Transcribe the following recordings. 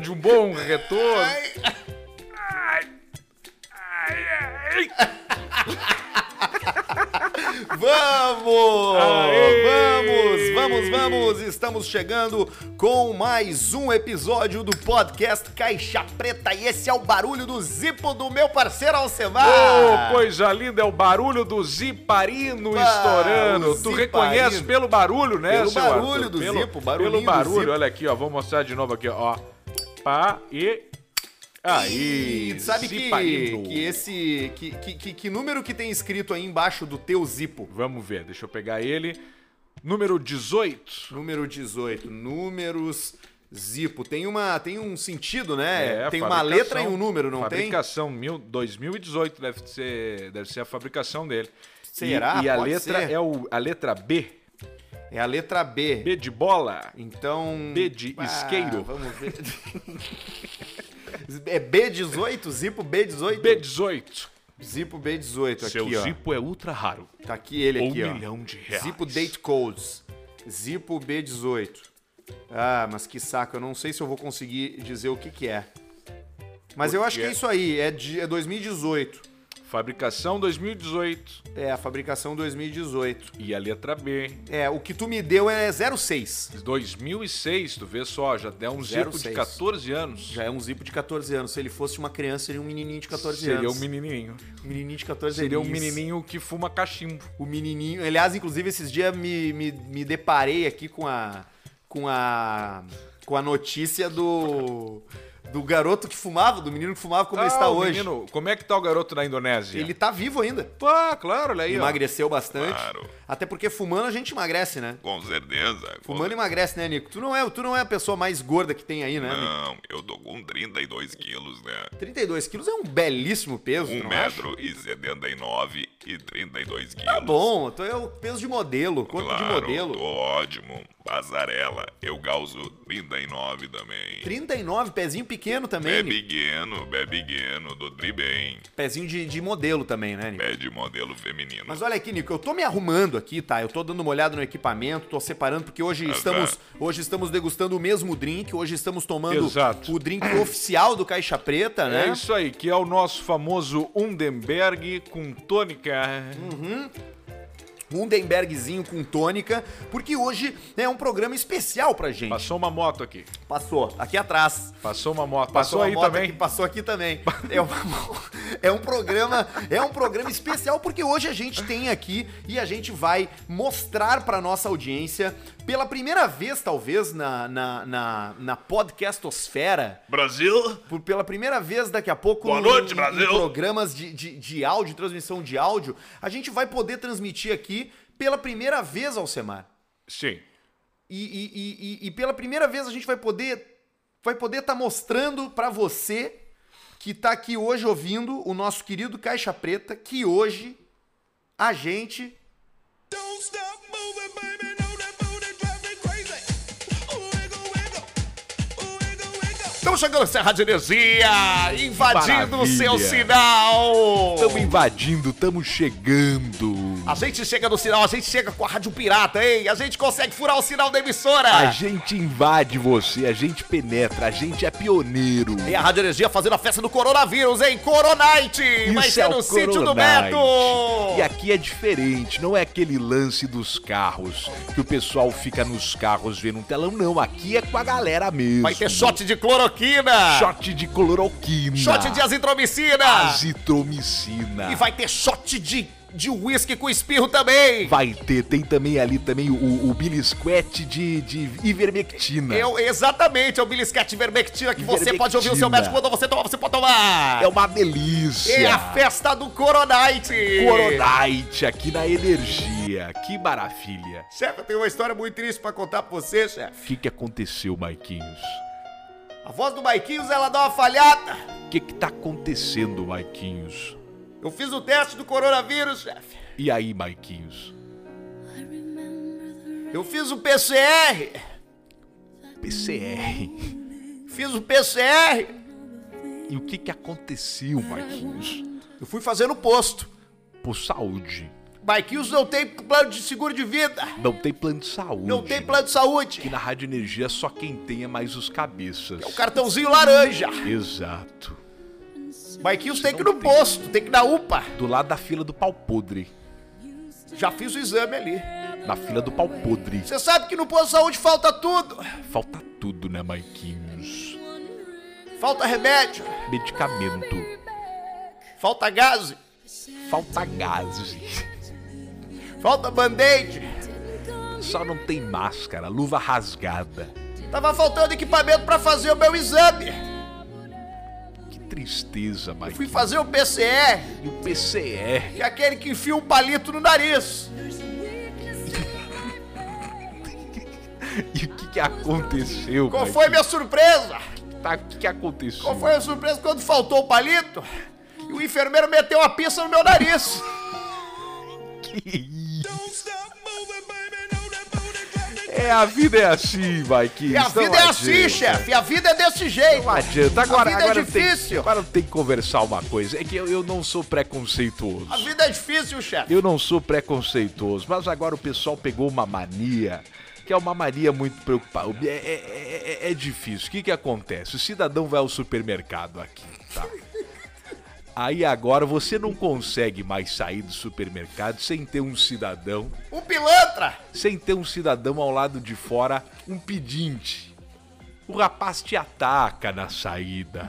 de um bom retorno. Ai, ai, ai. Vamos! Aê! Vamos, vamos, vamos! Estamos chegando com mais um episódio do podcast Caixa Preta e esse é o barulho do zipo do meu parceiro Alcemar! Oh, coisa linda, é o barulho do ziparino Ah, estourando. Tu ziparino. reconhece pelo barulho, né, Pelo barulho Arthur? do pelo, zipo, barulhinho Pelo do barulho, zipo. olha aqui, ó, vou mostrar de novo aqui, ó. Pá e... Aí, E sabe que, que esse. Que, que, que- número que tem escrito aí embaixo do teu zipo? Vamos ver, deixa eu pegar ele. Número 18. Número 18. Números zipo. Tem, uma, tem um sentido, né? É, tem uma fabricação- letra e um número, não tem? Fabricação mil, 2018 deve ser, deve ser a fabricação dele. Será? E, e a Pode letra ser. é o, a letra B. É a letra B. B de bola. Então. B de Ah, isqueiro. Vamos ver. é B18? Zipo B18? B18. Zipo B18 aqui, Seu ó. zipo é ultra raro. Tá aqui ele Um aqui, ó. milhão de reais. Zipo Date Codes. Zipo B18. Ah, mas que saco, eu não sei se eu vou conseguir dizer o que que é. Mas eu acho que é quê? isso aí, é, de, é 2018. Fabricação 2018. É, a fabricação 2018. E a letra B. É, o que tu me deu é 06. 2006, tu vê só, já deu um zipo de 06. 14 anos. Já é um zipo de 14 anos. Se ele fosse uma criança, seria um menininho de 14 Seria anos. um menininho. Um menininho de 14 Seria um menininho que fuma cachimbo. O menininho. Aliás, inclusive, esses dias me, me, me deparei aqui com a. com a. com a notícia do. Do garoto que fumava, do menino que fumava como ele Ah, está o hoje. menino, como é que tá o garoto na Indonésia? Ele tá vivo ainda. Ah, claro, olha aí, ó. Emagreceu bastante. Claro. Até porque fumando a gente emagrece, né? Com certeza. com Fumando emagrece, né, Nico? Tu não é, tu não é a pessoa mais gorda que tem aí, né, Nico? Não, eu tô com 32 quilos, né? 32 quilos é um belíssimo peso, 1 tu não acha? metro e 79 e 32 quilos. Tá bom, tu é o peso de modelo, corpo de Claro, modelo. tô ótimo. Passarela, eu causo 39 também. 39, pezinho pequeno também, Nico. pequeno, pé pequeno, do tri bem. Pezinho de, de modelo também, né, Nico? Pé de modelo feminino. Mas olha aqui, Nico, eu tô me arrumando aqui, tá? Eu tô dando uma olhada no equipamento, tô separando, porque hoje estamos, hoje estamos degustando o mesmo drink, hoje estamos tomando Exato. o drink oficial do Caixa Preta, né? É isso aí, que é o nosso famoso Undenberg com tônica. 嗯哼。Mundenbergzinho com tônica, porque hoje é um programa especial pra gente. Passou uma moto aqui. Passou, aqui atrás. Passou uma moto. Passou, uma aí moto também. aqui, passou aqui também. É, uma- é um programa, é um programa especial porque hoje a gente tem aqui e a gente vai mostrar pra nossa audiência pela primeira vez talvez na na, na, na podcastosfera, Brasil? por, pela primeira vez daqui a pouco Boa no- noite, em- Brasil. em programas de, de, de áudio, transmissão de áudio, a gente vai poder transmitir aqui pela primeira vez, Alcemar. Sim. E, e- e- e- pela primeira vez a gente vai poder vai poder estar mostrando pra você que tá aqui hoje ouvindo o nosso querido Caixa Preta que hoje a gente Estamos chegando Serra de Energia, invadindo o seu sinal. Estamos invadindo, estamos chegando. A gente chega no sinal, a gente chega com a Rádio Pirata, hein? A gente consegue furar o sinal da emissora. A gente invade você, a gente penetra, a gente é pioneiro. E a Rádio Energia fazendo a festa do coronavírus, hein? Coronite! Vai Isso ser é no o sítio do. Beto! E aqui é diferente, não é aquele lance dos carros, que o pessoal fica nos carros vendo um telão, não. Aqui é com a galera mesmo. Vai ter shot de cloroquina! Shot de cloroquina. Shot de azitromicina! azitromicina. E vai ter shot de, de whisky com espirro também! Vai ter, tem também ali também o, o bilisquete de, de ivermectina. Eu, exatamente, é o Biliscat Vermectina que você Ivermectina. pode ouvir o seu médico quando você tomar, você pode tomar! É uma delícia. É a festa do Coronite! Coronite aqui na Energia. Que maravilha. Chefe, eu tenho uma história muito triste pra contar pra você, O chefe. que, que aconteceu, Maiquinhos? A voz do Maiquinhos, ela dá uma falhada. O que, que tá acontecendo, Maiquinhos? Eu fiz o teste do coronavírus, chefe. E aí, Maiquinhos? Eu fiz o PCR. PCR. Fiz o PCR. E o que, que aconteceu, Marquinhos? Eu fui fazer no posto. Por saúde. Marquinhos não tem plano de seguro de vida. Não tem plano de saúde. Não tem plano de saúde. Aqui na Rádio Energia só quem tem é mais os cabeças. O cartãozinho laranja. Exato. Marquinhos tem que ir no posto, tem que ir na UPA. Do lado da fila do pau podre. Já fiz o exame ali. Na fila do pau podre. Você sabe que no posto de saúde falta tudo. Falta tudo, né, Maiquinhos? Falta remédio, Medicamento. falta gás, Falta gás. Falta band-aid. Só não tem máscara, luva rasgada. Tava faltando equipamento pra fazer o meu exame. Que tristeza, Fui Maiquinhos. fazer o PCR, E o PCR. que é aquele que enfia um palito no nariz. E o que, que aconteceu, Qual Maiquinhos? foi minha surpresa? Tá, o que, que aconteceu? Qual foi a surpresa quando faltou o palito? E o enfermeiro meteu a pista no meu nariz. Que É, a vida é assim, Maiquinhos. E a vida é assim, chefe. A vida é desse jeito. Não adianta. Agora, A vida é agora, tem, difícil. agora tem que conversar uma coisa. É que eu, eu não sou preconceituoso. A vida é difícil, chefe. Eu não sou preconceituoso, mas agora o pessoal pegou uma mania, que é uma mania muito preocupada. É, é- é- é difícil. O que, que acontece? O cidadão vai ao supermercado aqui, tá? Aí agora você não consegue mais sair do supermercado sem ter um cidadão, Um pilantra. sem ter um cidadão ao lado de fora, um pedinte. O rapaz te ataca na saída.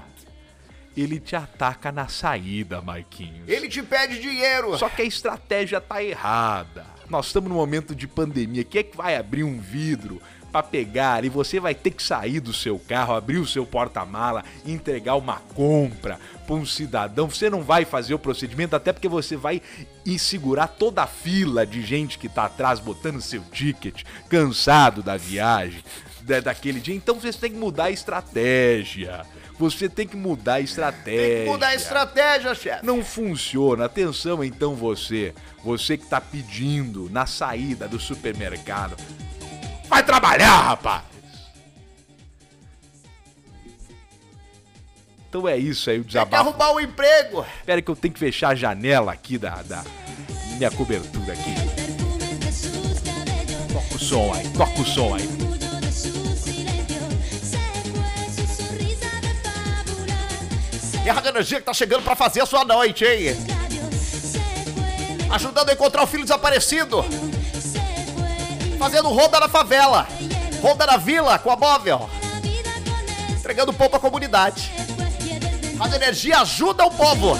Ele te ataca na saída, Maiquinhos. Ele te pede dinheiro. Só que a estratégia tá errada. Nós estamos num momento de pandemia. Quem é que vai abrir um vidro pra pegar e você vai ter que sair do seu carro, abrir o seu porta-mala, entregar uma compra pra um cidadão? Você não vai fazer o procedimento, até porque você vai insegurar toda a fila de gente que tá atrás botando seu ticket, cansado da viagem, da- daquele dia. Então você tem que mudar a estratégia. Você tem que mudar a estratégia. Tem que mudar a estratégia, chefe. Não funciona. Atenção então você, você que tá pedindo na saída do supermercado. Vai trabalhar, rapaz. Então é isso aí o Tem que desabafo. arrumar um emprego. Espera que eu tenho que fechar a janela aqui da, da minha cobertura aqui. Toca o som aí, toca o som aí. E a Energia que tá chegando pra fazer a sua noite, hein? Ajudando a encontrar o filho desaparecido. Fazendo ronda na favela. Ronda na vila com a móvel. Entregando pão pra comunidade. Rádio Energia ajuda o povo.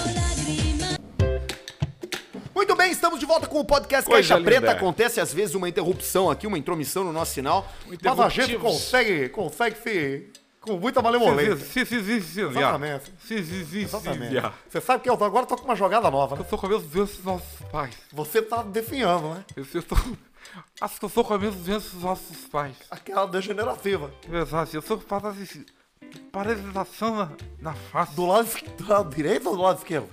Muito bem, estamos de volta com o podcast Coisa Caixa Preta. linda. Acontece às vezes uma interrupção aqui, uma intromissão no nosso sinal. Mas a gente consegue, consegue se. com muita malemolência. Sim, sim, sim, sim, Exatamente. Sim, sim, sim, Exatamente. Você sabe que eu agora tô com uma jogada nova, né? Eu sou com a mesma doença dos nossos pais. Você tá definhando, né? Eu, eu sou... Acho que eu sou com a mesma doença dos nossos pais. Aquela degenerativa. Verdade, eu sou com paralisia... Paralisação na, na face. Do lado, esqui- do lado direito ou do lado esquerdo?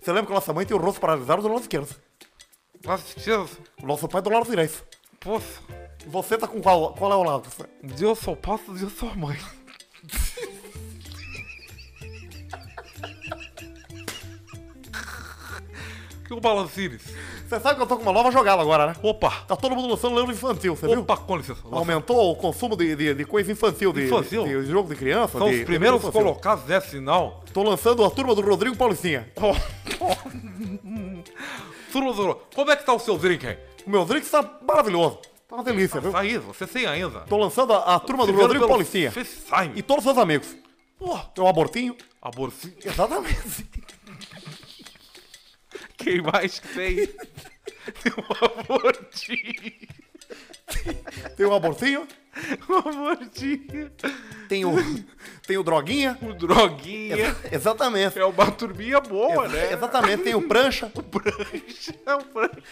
Você lembra que nossa mãe tem o rosto paralisado do lado esquerdo? lado esquerdo. O nosso pai é do lado direito. Poxa, você tá com qual, qual é o lado? Deus sou pai, Deus sou mãe. que o Balancines? Você sabe que eu tô com uma nova jogada agora, né? Opa! Tá todo mundo lançando livro infantil, você viu? Opa, com licença. Aumentou o consumo de, de, de coisa infantil, de, Infantil? de, de jogo de criança. São os primeiros colocados nesse sinal. Tô lançando a turma do Rodrigo Paulicinha. Turma do- Como é que tá o seu drink aí? O meu drink tá maravilhoso. Tá uma delícia, viu? Tá aí, você tem ainda. Tô lançando a, a turma do Rodrigo pelo Paulicinha. FaceTime. E todos os seus amigos. Pô, Tem um abortinho. abortinho. Exatamente. Quem mais que tem? Tem um abortinho. Tem um abortinho. Um abortinho. Tem o. Tem o droguinha. Um droguinha. Exatamente. É uma turminha boa, né? Exatamente, tem o prancha. Prancha. É um prancha.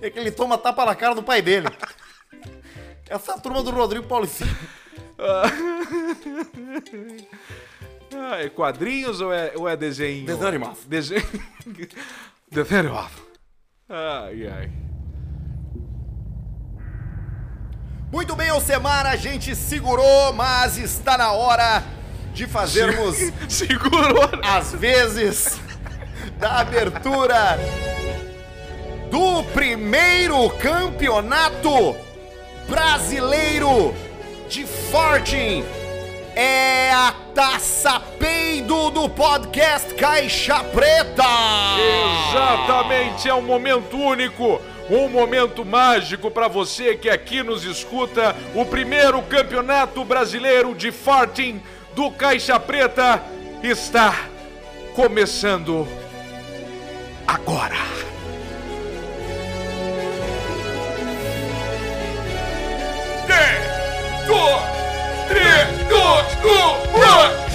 É que ele toma tapa na cara do pai dele. Essa é turma do Rodrigo Paulicinha. Ah, é quadrinhos ou é, ou é desenho? Desenho animado. Desenho. Desenho animado. Ai, ai. Muito bem, Alcemar, a gente segurou, mas está na hora de fazermos, Segurou. às vezes, da abertura do primeiro campeonato brasileiro de farting. É a taça peido do podcast Caixa Preta. Exatamente, é um momento único, um momento mágico para você que aqui nos escuta. O primeiro campeonato brasileiro de farting do Caixa Preta está começando agora. Dois, três, dois, um, vai!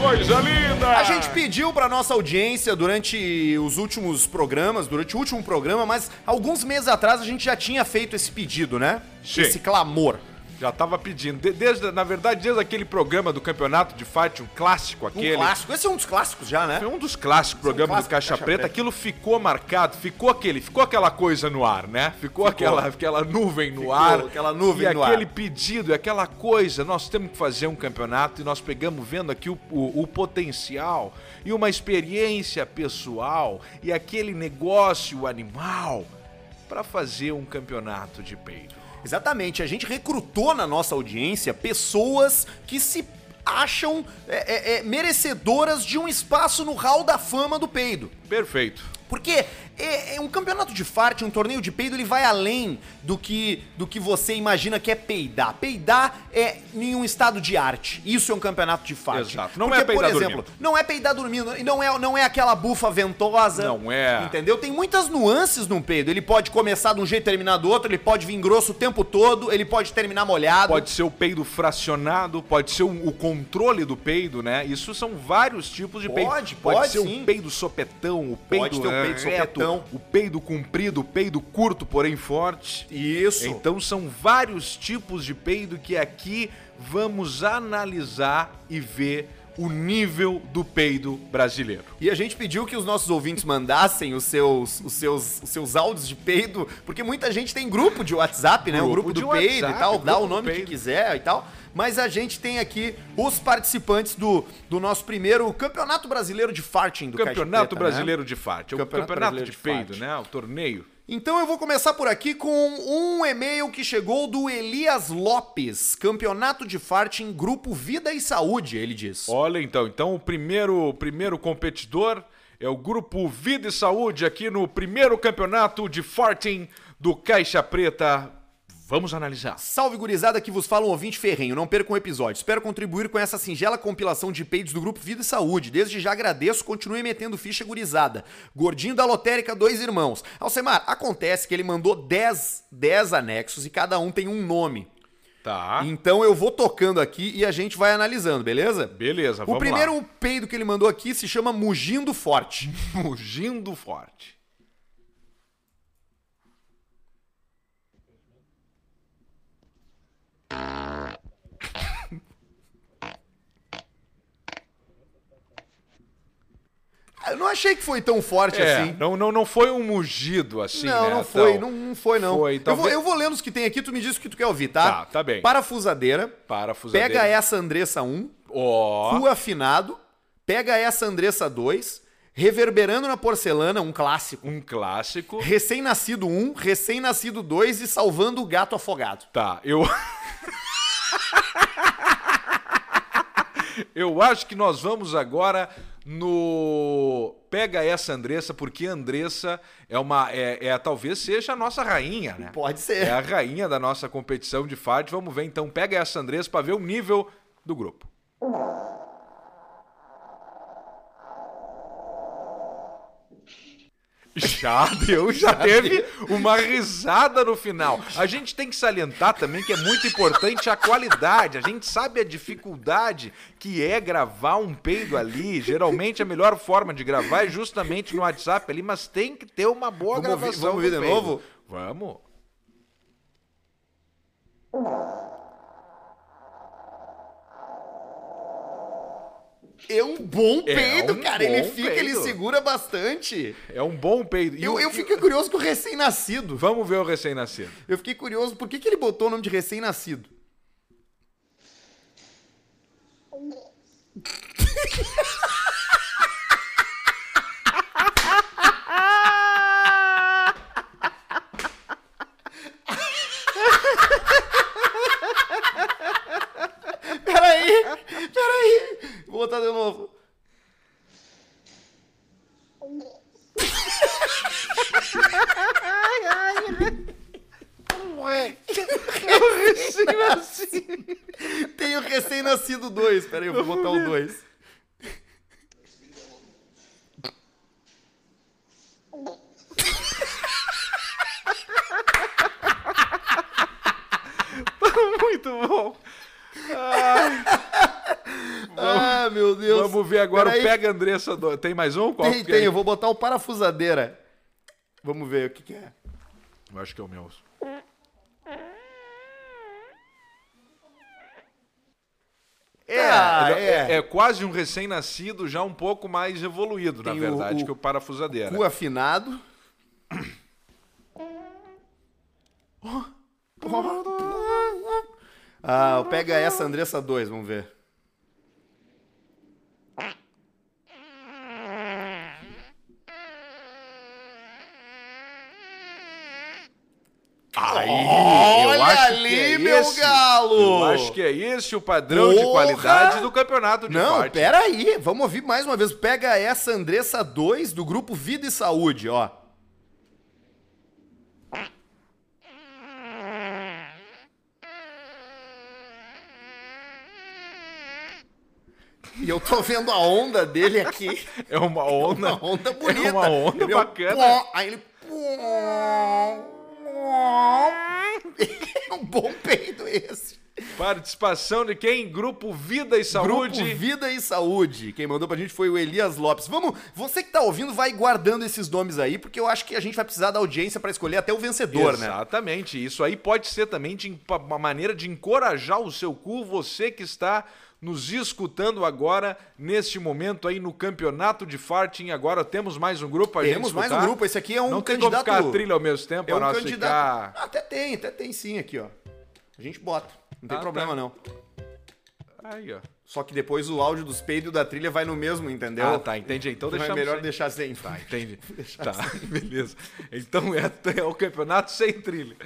Coisa linda! A gente pediu pra nossa audiência durante os últimos programas, durante o último programa, mas alguns meses atrás a gente já tinha feito esse pedido, né? Sim. Esse clamor. Já tava pedindo. De- desde, na verdade, desde aquele programa do campeonato de fight, um clássico Um aquele. clássico. Esse é um dos clássicos já, né? Foi um dos clássicos programas clássico do Caixa, Caixa Preta. Preta. Aquilo ficou marcado, ficou aquele, ficou aquela coisa no ar, né? Ficou, Aquela, aquela nuvem no Ficou ar. aquela nuvem e no aquele ar. pedido, aquela coisa. Nós temos que fazer um campeonato e nós pegamos vendo aqui o, o- o potencial e uma experiência pessoal e aquele negócio animal para fazer um campeonato de peido. Exatamente. A gente recrutou na nossa audiência pessoas que se acham é, é, é, merecedoras de um espaço no hall da fama do peido. Perfeito. Porque é, é um campeonato de fart, um torneio de peido, ele vai além do que, do que você imagina que é peidar. Peidar é em um estado de arte. Isso é um campeonato de fart. Exato. Não Porque, é peidar por exemplo, dormindo. não é peidar dormindo e não é, não é aquela bufa ventosa. Não é. Entendeu? Tem muitas nuances no peido. Ele pode começar de um jeito e terminar do outro, ele pode vir grosso o tempo todo, ele pode terminar molhado. Pode ser o peido fracionado, pode ser o, o controle do peido, né? Isso são vários tipos de peido. Pode, pode ser sim. o peido sopetão, o peido, Pode ter o peido reto, sopetão. o peido comprido, o peido curto, porém forte. Isso. Então são vários tipos de peido que aqui vamos analisar e ver o nível do peido brasileiro. E a gente pediu que os nossos ouvintes mandassem os seus, os seus, os seus áudios de peido, porque muita gente tem grupo de WhatsApp, né? o Grupo grupo de do peido WhatsApp, e tal, dá grupo o nome que quiser e tal. Mas a gente tem aqui os participantes do, do nosso primeiro Campeonato Brasileiro de Farting do Campeonato Preta, né? Brasileiro de Fart. É o Campeonato campeonato, de de peido, né? O torneio. Então eu vou começar por aqui com um e-mail que chegou do Elias Lopes, Campeonato de Farting Grupo Vida e Saúde, ele diz. Olha então, então o primeiro, o primeiro competidor é o grupo Vida e Saúde aqui no primeiro campeonato de farting do Caixa Preta. Vamos analisar. Salve gurizada que vos fala um ouvinte ferrenho, não percam o episódio. Espero contribuir com essa singela compilação de peidos do grupo Vida e Saúde. Desde já agradeço, continue metendo ficha gurizada. Gordinho da Lotérica, dois irmãos. Alcemar, acontece que ele mandou 10, 10 anexos e cada um tem um nome. Tá. Então eu vou tocando aqui e a gente vai analisando, beleza? Beleza, O vamos primeiro lá. peido que ele mandou aqui se chama Mugindo Forte. Mugindo forte. Eu não achei que foi tão forte É, assim. não, não, não foi um mugido assim, não, né? não foi, Então, não, não foi não. Foi, eu, vou, eu vou lendo os que tem aqui, tu me diz o que tu quer ouvir, tá? Tá, tá bem. Parafusadeira, Parafusadeira. pega essa Andressa 1, Ó, cu afinado, pega essa Andressa 2, reverberando na porcelana, um clássico. um clássico. Recém-nascido 1, recém-nascido 2 e salvando o gato afogado. Tá, eu. eu acho que nós vamos agora no. Pega essa Andressa, porque Andressa é uma. É, é- talvez seja a nossa rainha, né? Pode ser. É a rainha da nossa competição de fart. Vamos ver então. Pega essa Andressa pra ver o nível do grupo. Já deu, já, teve uma risada no final. A gente tem que salientar também que é muito importante a qualidade. A gente sabe a dificuldade que é gravar um peido ali. Geralmente a melhor forma de gravar é justamente no WhatsApp ali, mas tem que ter uma boa Vamos ouvir- gravação. vamos ouvir do de peido. novo? Vamos. É um bom É peido, um cara. Ele bom fica, ele peido. segura bastante. É um bom peido. E Eu, o- eu fiquei curioso com o recém-nascido. Vamos ver o recém-nascido. Eu fiquei curioso por que, que ele botou o nome de recém-nascido. é. Tem o recém-nascido 2. Pera aí, eu vou botar o 2. Muito bom. Ah, meu Deus. Vamos ver agora Peraí. Pega Andressa. Tem mais um? Qual Tem, que tem. é? Eu vou botar o parafusadeira. Vamos ver o que, que é. Eu acho que é o meu. É, Ah, ele- é. quase um recém-nascido, já um pouco mais evoluído, Tem na verdade, o que o parafusadeira. Cu afinado. Ah, pega essa Andressa 2, vamos ver. Aí, Olha eu acho ali, que é meu esse. galo! É esse o padrão de Porra! qualidade do campeonato de Não, corte. pera aí. Vamos ouvir mais uma vez. Pega essa Andressa 2 do grupo Vida e Saúde, ó. E eu tô vendo a onda dele aqui. É uma onda. Uma onda bonita. É uma onda Ele é bacana. pó, aí ele. É um bom peido esse. Participação de quem? Grupo Vida e Saúde. Grupo Vida e Saúde. Quem mandou pra gente foi o Elias Lopes. Vamos, você que tá ouvindo, vai guardando esses nomes aí, porque eu acho que a gente vai precisar da audiência pra escolher até o vencedor, né? Exatamente. Isso aí pode ser também de, uma maneira de encorajar o seu cu, você que está nos escutando agora, neste momento aí no campeonato de farting. Agora temos mais um grupo a Temos mais um grupo. Esse aqui é um Não tem candidato. como ficar a trilha ao mesmo tempo, é um para nós candidato. ficar... Até tem, até tem sim aqui, ó. A gente bota. Não tem Ah, problema tá. não. Aí, ó. Só que depois o áudio dos peidos da trilha vai no mesmo, entendeu? Ah, tá, entendi. Então Então é deixamos melhor sem. deixar sem. Tá, entendi. tá, beleza. Então é, é o campeonato sem trilha.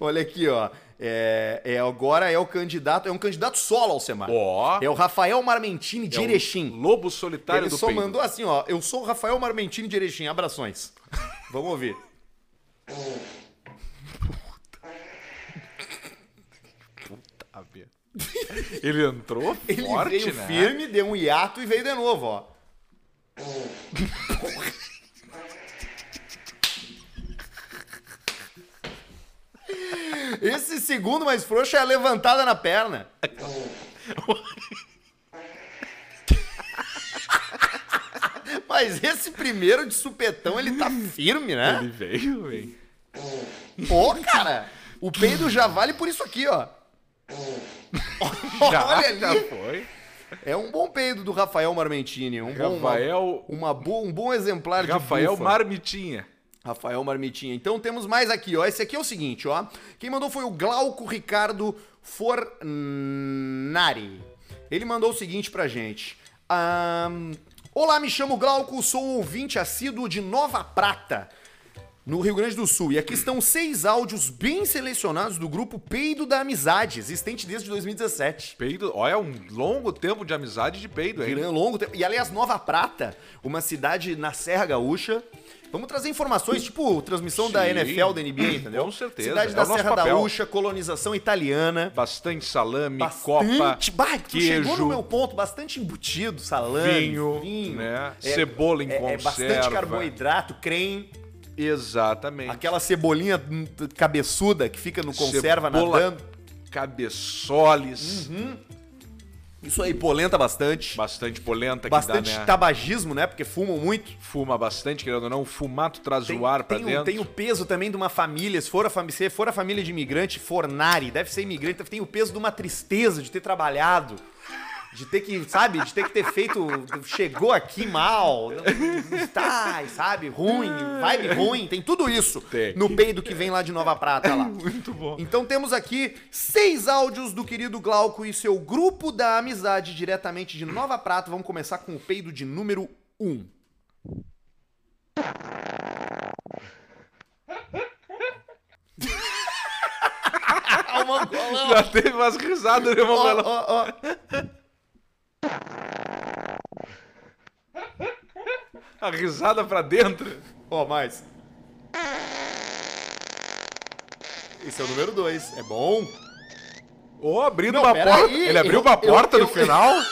Olha aqui, ó. É, é, agora é o candidato, é um candidato solo, Alcemar. Ó. É o Rafael Marmentini de É Erechim. Lobo solitário Ele do só peido. mandou assim, ó. Eu sou o Rafael Marmentini de Erechim. Abrações. Vamos ouvir. Ah, Bia. Ele entrou Ele forte, veio né? firme, deu um hiato e veio de novo, ó. Esse segundo mais frouxo é a levantada na perna. Mas esse primeiro de supetão, ele tá firme, né? Ele veio, velho. Pô, cara, o peido já vale por isso aqui, ó. Já, Olha já ali. foi. É um bom peido do Rafael Marmentini. Um bom, Rafael- uma, uma bo- um bom exemplar Rafael de bufa. Marmitinha. Rafael Marmitinha. Então temos mais aqui, ó. Esse aqui é o seguinte, ó. Quem mandou foi o Glauco Ricardo Fornari. Ele mandou o seguinte pra gente. Ahn, Olá, me chamo Glauco, sou ouvinte assíduo de Nova Prata, no Rio Grande do Sul. E aqui estão seis áudios bem selecionados do grupo Peido da Amizade, existente desde 2017. Peido, olha, um longo tempo de amizade de peido, hein? Longo tempo. E aliás, Nova Prata, uma cidade na Serra Gaúcha. Vamos trazer informações, tipo transmissão da Sim, NFL, da NBA, entendeu? com certeza, Cidade é da Serra papel. Gaúcha, colonização italiana. Bastante salame, Bastante. copa, Bah, queijo, chegou no meu ponto, bastante embutido, salame, vinho, né? Cebola em é, é bastante conserva. carboidrato, creme, Exatamente. aquela cebolinha cabeçuda que fica no conserva Cebola nadando. Cabeçoles, Isso aí polenta bastante. bastante polenta Bastante dá, né? tabagismo, né? Porque fumam muito. Fuma bastante, querendo ou não, o fumato traz Tem, o ar pra tem, dentro. tem o peso também de uma família, se for, a fami- se for a família de imigrante, Fornari, deve ser imigrante, tem o peso de uma tristeza de ter trabalhado, de ter que, sabe, de ter que ter feito, chegou aqui mal, tá, sabe, ruim, vibe ruim, tem tudo isso Tem. no peido que vem lá de Nova Prata lá. Muito bom. Então temos aqui seis áudios do querido Glauco e seu grupo da amizade diretamente de Nova Prata. Vamos começar com o peido de número 1. Um. o. Já teve umas risadas, né, Mongolão? ó, ó. A risada pra dentro. Ó, mais. Esse é o número 2. É bom. Ô, abrindo Não, uma porta. aí, ele abriu eu- uma eu- porta eu- no final.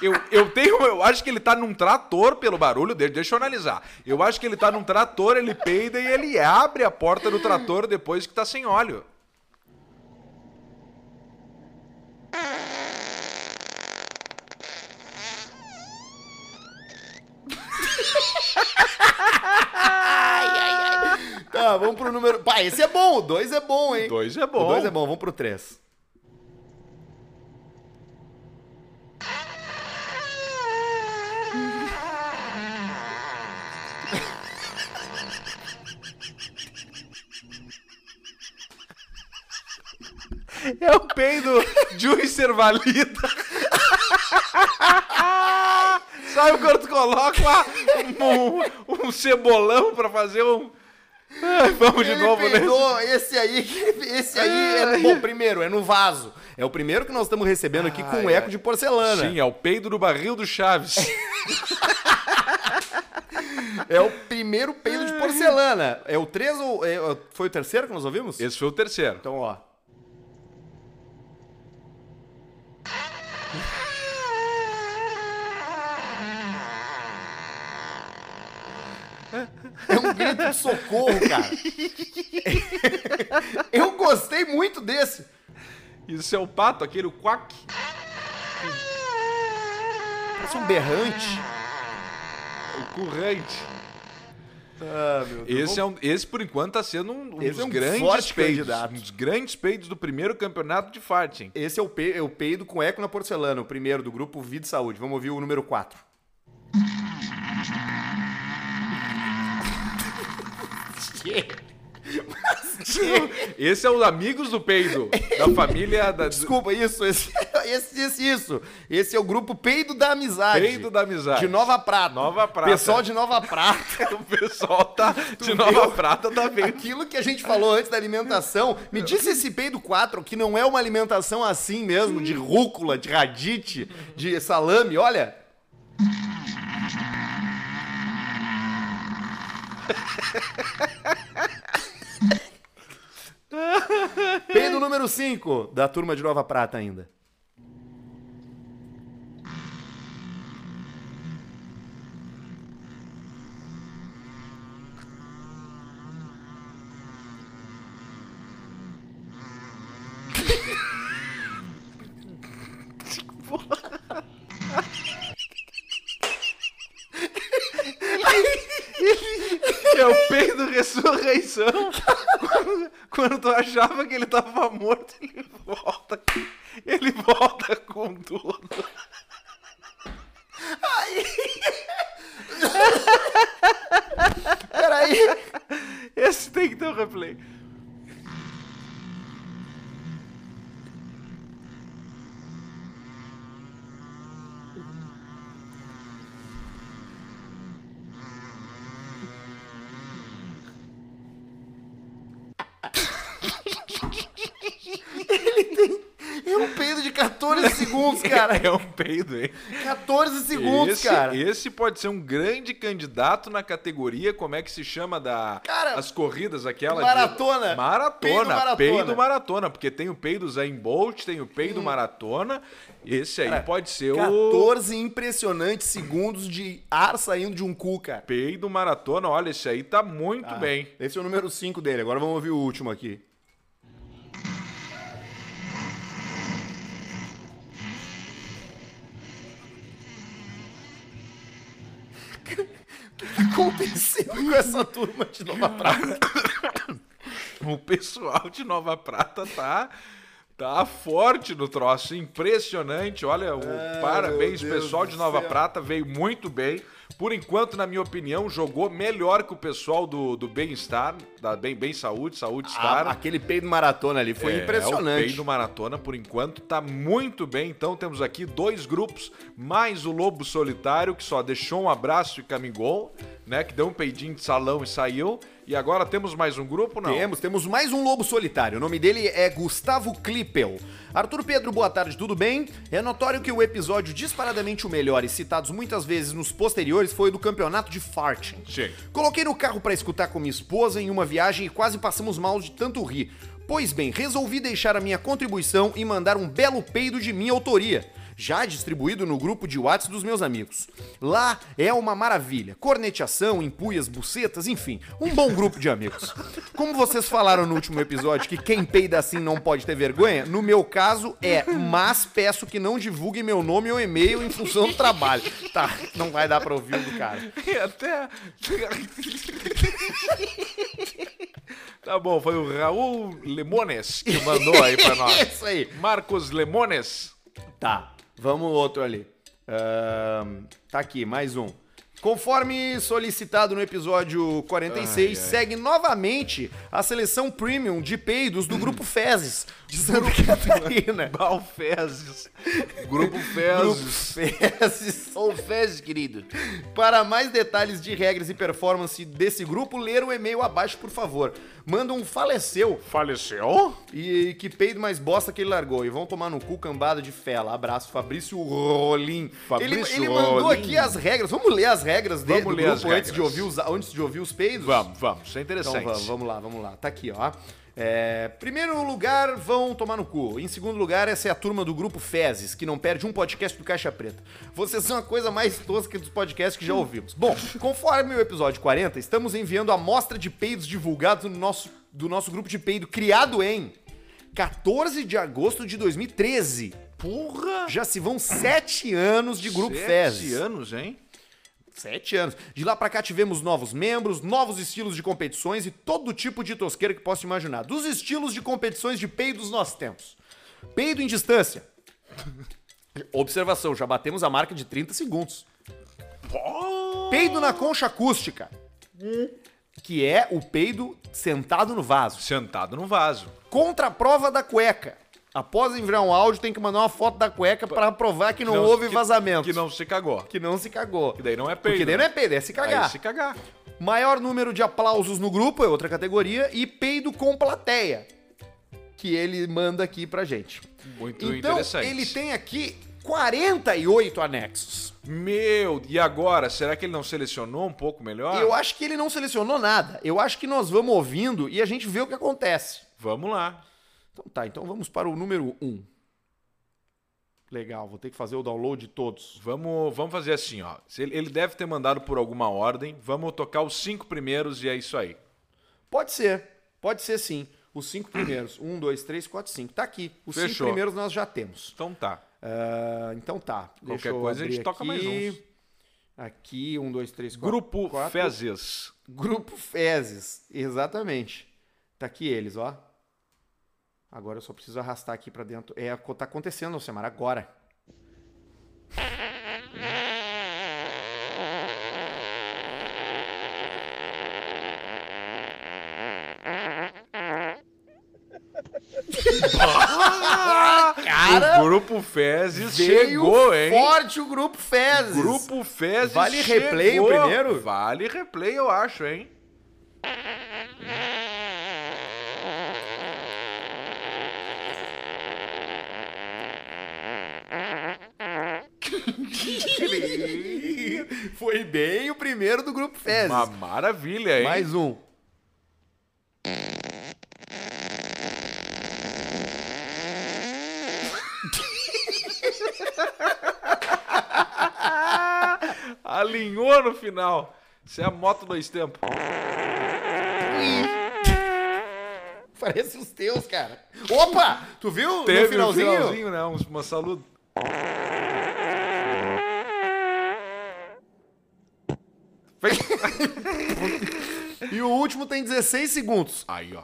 Eu, eu tenho. Eu acho que ele tá num trator pelo barulho dele. Deixa eu analisar. Eu acho que ele tá num trator, ele peida e ele abre a porta do trator depois que tá sem óleo. Vamos pro número. Pá, esse é bom. O 2 é bom, hein? Dois é O bom. 2 é bom. Vamos pro 3. É o peido de um Cervalita. Sabe quando tu coloca um, um cebolão pra fazer um. Vamos de Ele novo nesse. peidou, esse aí, esse aí é. Bom, primeiro, é no vaso. É o primeiro que nós estamos recebendo aqui com um eco de porcelana. Sim, é o peido do barril do Chaves. É o primeiro peido de porcelana. É o 3 ou. é- foi o terceiro que nós ouvimos? Esse foi o terceiro. Então, ó. É um grito de socorro, cara. Eu gostei muito desse. Isso é o pato, aquele o quack. Parece um berrante. O currante. Ah, meu Deus. Esse, é um, esse, por enquanto, tá sendo um, um Esse dos é um grandes peidos. candidato. Um dos grandes peidos do primeiro campeonato de farting. Esse é o, pe- é o peido com eco na porcelana, o primeiro do grupo Vida e Saúde. Vamos ouvir o número 4. Esse é os amigos do peido. da família da, Desculpa, isso, esse, esse, esse, isso. Esse é o grupo Peido da Amizade. peido da amizade. De Nova Prata. Nova Prata. Pessoal de Nova Prata. O pessoal tá de viu? Nova Prata tá. Aquilo que a gente falou antes da alimentação, me disse esse peido 4 que não é uma alimentação assim mesmo, de rúcula, de radite, de salame, olha. Peido número 5 da turma de Nova Prata ainda. É o peido ressurreição. quando, quando tu achava que ele tava morto, ele volta. Ele volta com tudo. Peraí. Esse tem que ter um replay. É um peido de 14 segundos, cara. É um peido, hein? 14 segundos, esse, cara. esse pode ser um grande candidato na categoria, como é que se chama da Cara, as corridas aquela maratona. de maratona, Peido maratona. porque tem o peido Zayn Bolt, tem o peido maratona. Esse aí Cara, pode ser o 14 impressionantes segundos de ar saindo de um cu, cara. peido maratona. Olha, esse aí tá muito Ah, bem. Esse é o número 5 dele. Agora vamos ouvir o último aqui. O que aconteceu com essa turma de Nova Prata? O pessoal de Nova Prata tá tá forte no troço, impressionante. Olha, o parabéns, Ah, pessoal de Nova céu. Prata veio muito bem. Por enquanto, na minha opinião, jogou melhor que o pessoal do, do Bem-Estar, da Bem, Bem Saúde, Saúde Star. Ah, aquele peido maratona ali foi É, O impressionante. Peido Maratona, por enquanto, tá muito bem. Então temos aqui dois grupos, mais o Lobo Solitário, que só deixou um abraço e camingou, né? Que deu um peidinho de salão e saiu. E agora temos mais um grupo, não? Temos, temos mais um lobo solitário. O nome dele é Gustavo Klippel. Arthur Pedro, boa tarde, tudo bem? É notório que o episódio disparadamente o melhor e citados muitas vezes nos posteriores foi o do campeonato de farting. Sim. Coloquei no carro pra escutar com minha esposa em uma viagem e quase passamos mal de tanto rir. Pois bem, resolvi deixar a minha contribuição e mandar um belo peido de minha autoria. Já distribuído no grupo de WhatsApp dos meus amigos. Lá é uma maravilha. Corneteação, empuias, bucetas, enfim. Um bom grupo de amigos. Como vocês falaram no último episódio que quem peida assim não pode ter vergonha, no meu caso é, mas peço que não divulguem meu nome ou e-mail em função do trabalho. Tá, não vai dar pra ouvir o do cara. E até. tá bom, foi o Raul Lemones que mandou aí pra nós. Isso aí. Marcos Lemones. Tá, vamos outro ali. Ahn, tá aqui, mais um. Conforme solicitado no episódio 46, Ai, ai. segue novamente a seleção premium de peidos do Grupo Fezes, de Santa Catarina. Balfezes. Grupo Grupo Fezes. Fezes. Ou Fezes, querido. Para mais detalhes de regras e performance desse grupo, ler o e-mail abaixo, por favor. Manda um faleceu Faleceu? e que peido mais bosta que ele largou. E vão tomar no cu cambada de fela. Abraço, Fabrício Rolim. Fabrício ele, ele mandou Rolim. aqui as regras. Vamos ler as regras dele do ler as grupo antes de, ouvir os, antes de ouvir os peidos? Vamos, vamos. Isso é Então interessante. vamos, vamos lá, vamos lá. Tá aqui, ó. É, primeiro lugar, vão tomar no cu. Em segundo lugar, essa é a turma do grupo Fezes, que não perde um podcast do Caixa Preta. Vocês são a coisa mais tosca dos podcasts que já ouvimos. Bom, conforme o episódio 40, estamos enviando a amostra de peidos divulgados no nosso, do nosso grupo de peido, criado em 14 de agosto de 2013. Porra! Já se vão sete anos de grupo Sete Fezes. anos, hein? Sete anos. De lá pra cá tivemos novos membros, novos estilos de competições e todo tipo de tosqueira que possa imaginar. Dos estilos de competições de peidos nós temos. Peido em distância. Observação, já batemos a marca de 30 segundos. Peido na concha acústica. Que é o peido sentado no vaso. Sentado no vaso. Contra a prova da cueca. Após enviar um áudio, tem que mandar uma foto da cueca pra provar que não, Não- houve que- vazamento. Que não se cagou. que não se cagou. Que daí não é peido. Porque daí não é peido, é se cagar. Aí se cagar. Maior número de aplausos no grupo é outra categoria. E peido com plateia. Que ele manda aqui pra gente. Muito então, interessante. ele tem aqui 48 anexos. Meu, e agora? Será que ele não selecionou um pouco melhor? Eu acho que ele não selecionou nada. Eu acho que nós vamos ouvindo e a gente vê o que acontece. Vamos lá. Então tá, então vamos para o número 1. Legal, vou ter que fazer o download de todos. Vamos, vamos fazer assim, ó. Ele deve ter mandado por alguma ordem. Vamos tocar os cinco primeiros e é isso aí. Pode ser, pode ser sim. Os cinco primeiros. Um, dois, três, quatro, cinco. Tá aqui. Os cinco Fechou. primeiros nós já temos. Então tá. Ah, então tá. Qualquer coisa a gente toca mais uns. Aqui, um, dois, três, quatro. Grupo quatro. Fezes. Grupo Fezes, exatamente. Tá aqui eles, ó. Agora eu só preciso arrastar aqui pra dentro. É, tá acontecendo, Alcemar, agora. Cara, o Grupo Fezes chegou, hein? forte o Grupo Fezes. Grupo Fezes Vale replay chegou. o primeiro? Vale replay, eu acho, hein? Foi bem o primeiro do Grupo Fezes. Uma maravilha, hein? Mais um. Alinhou no final. Isso é a moto dois tempos. Parece os teus, cara. Opa! Tu viu Teve no finalzinho? um finalzinho, né? Uns- Uma saludo. E o último tem 16 segundos. Aí, ó.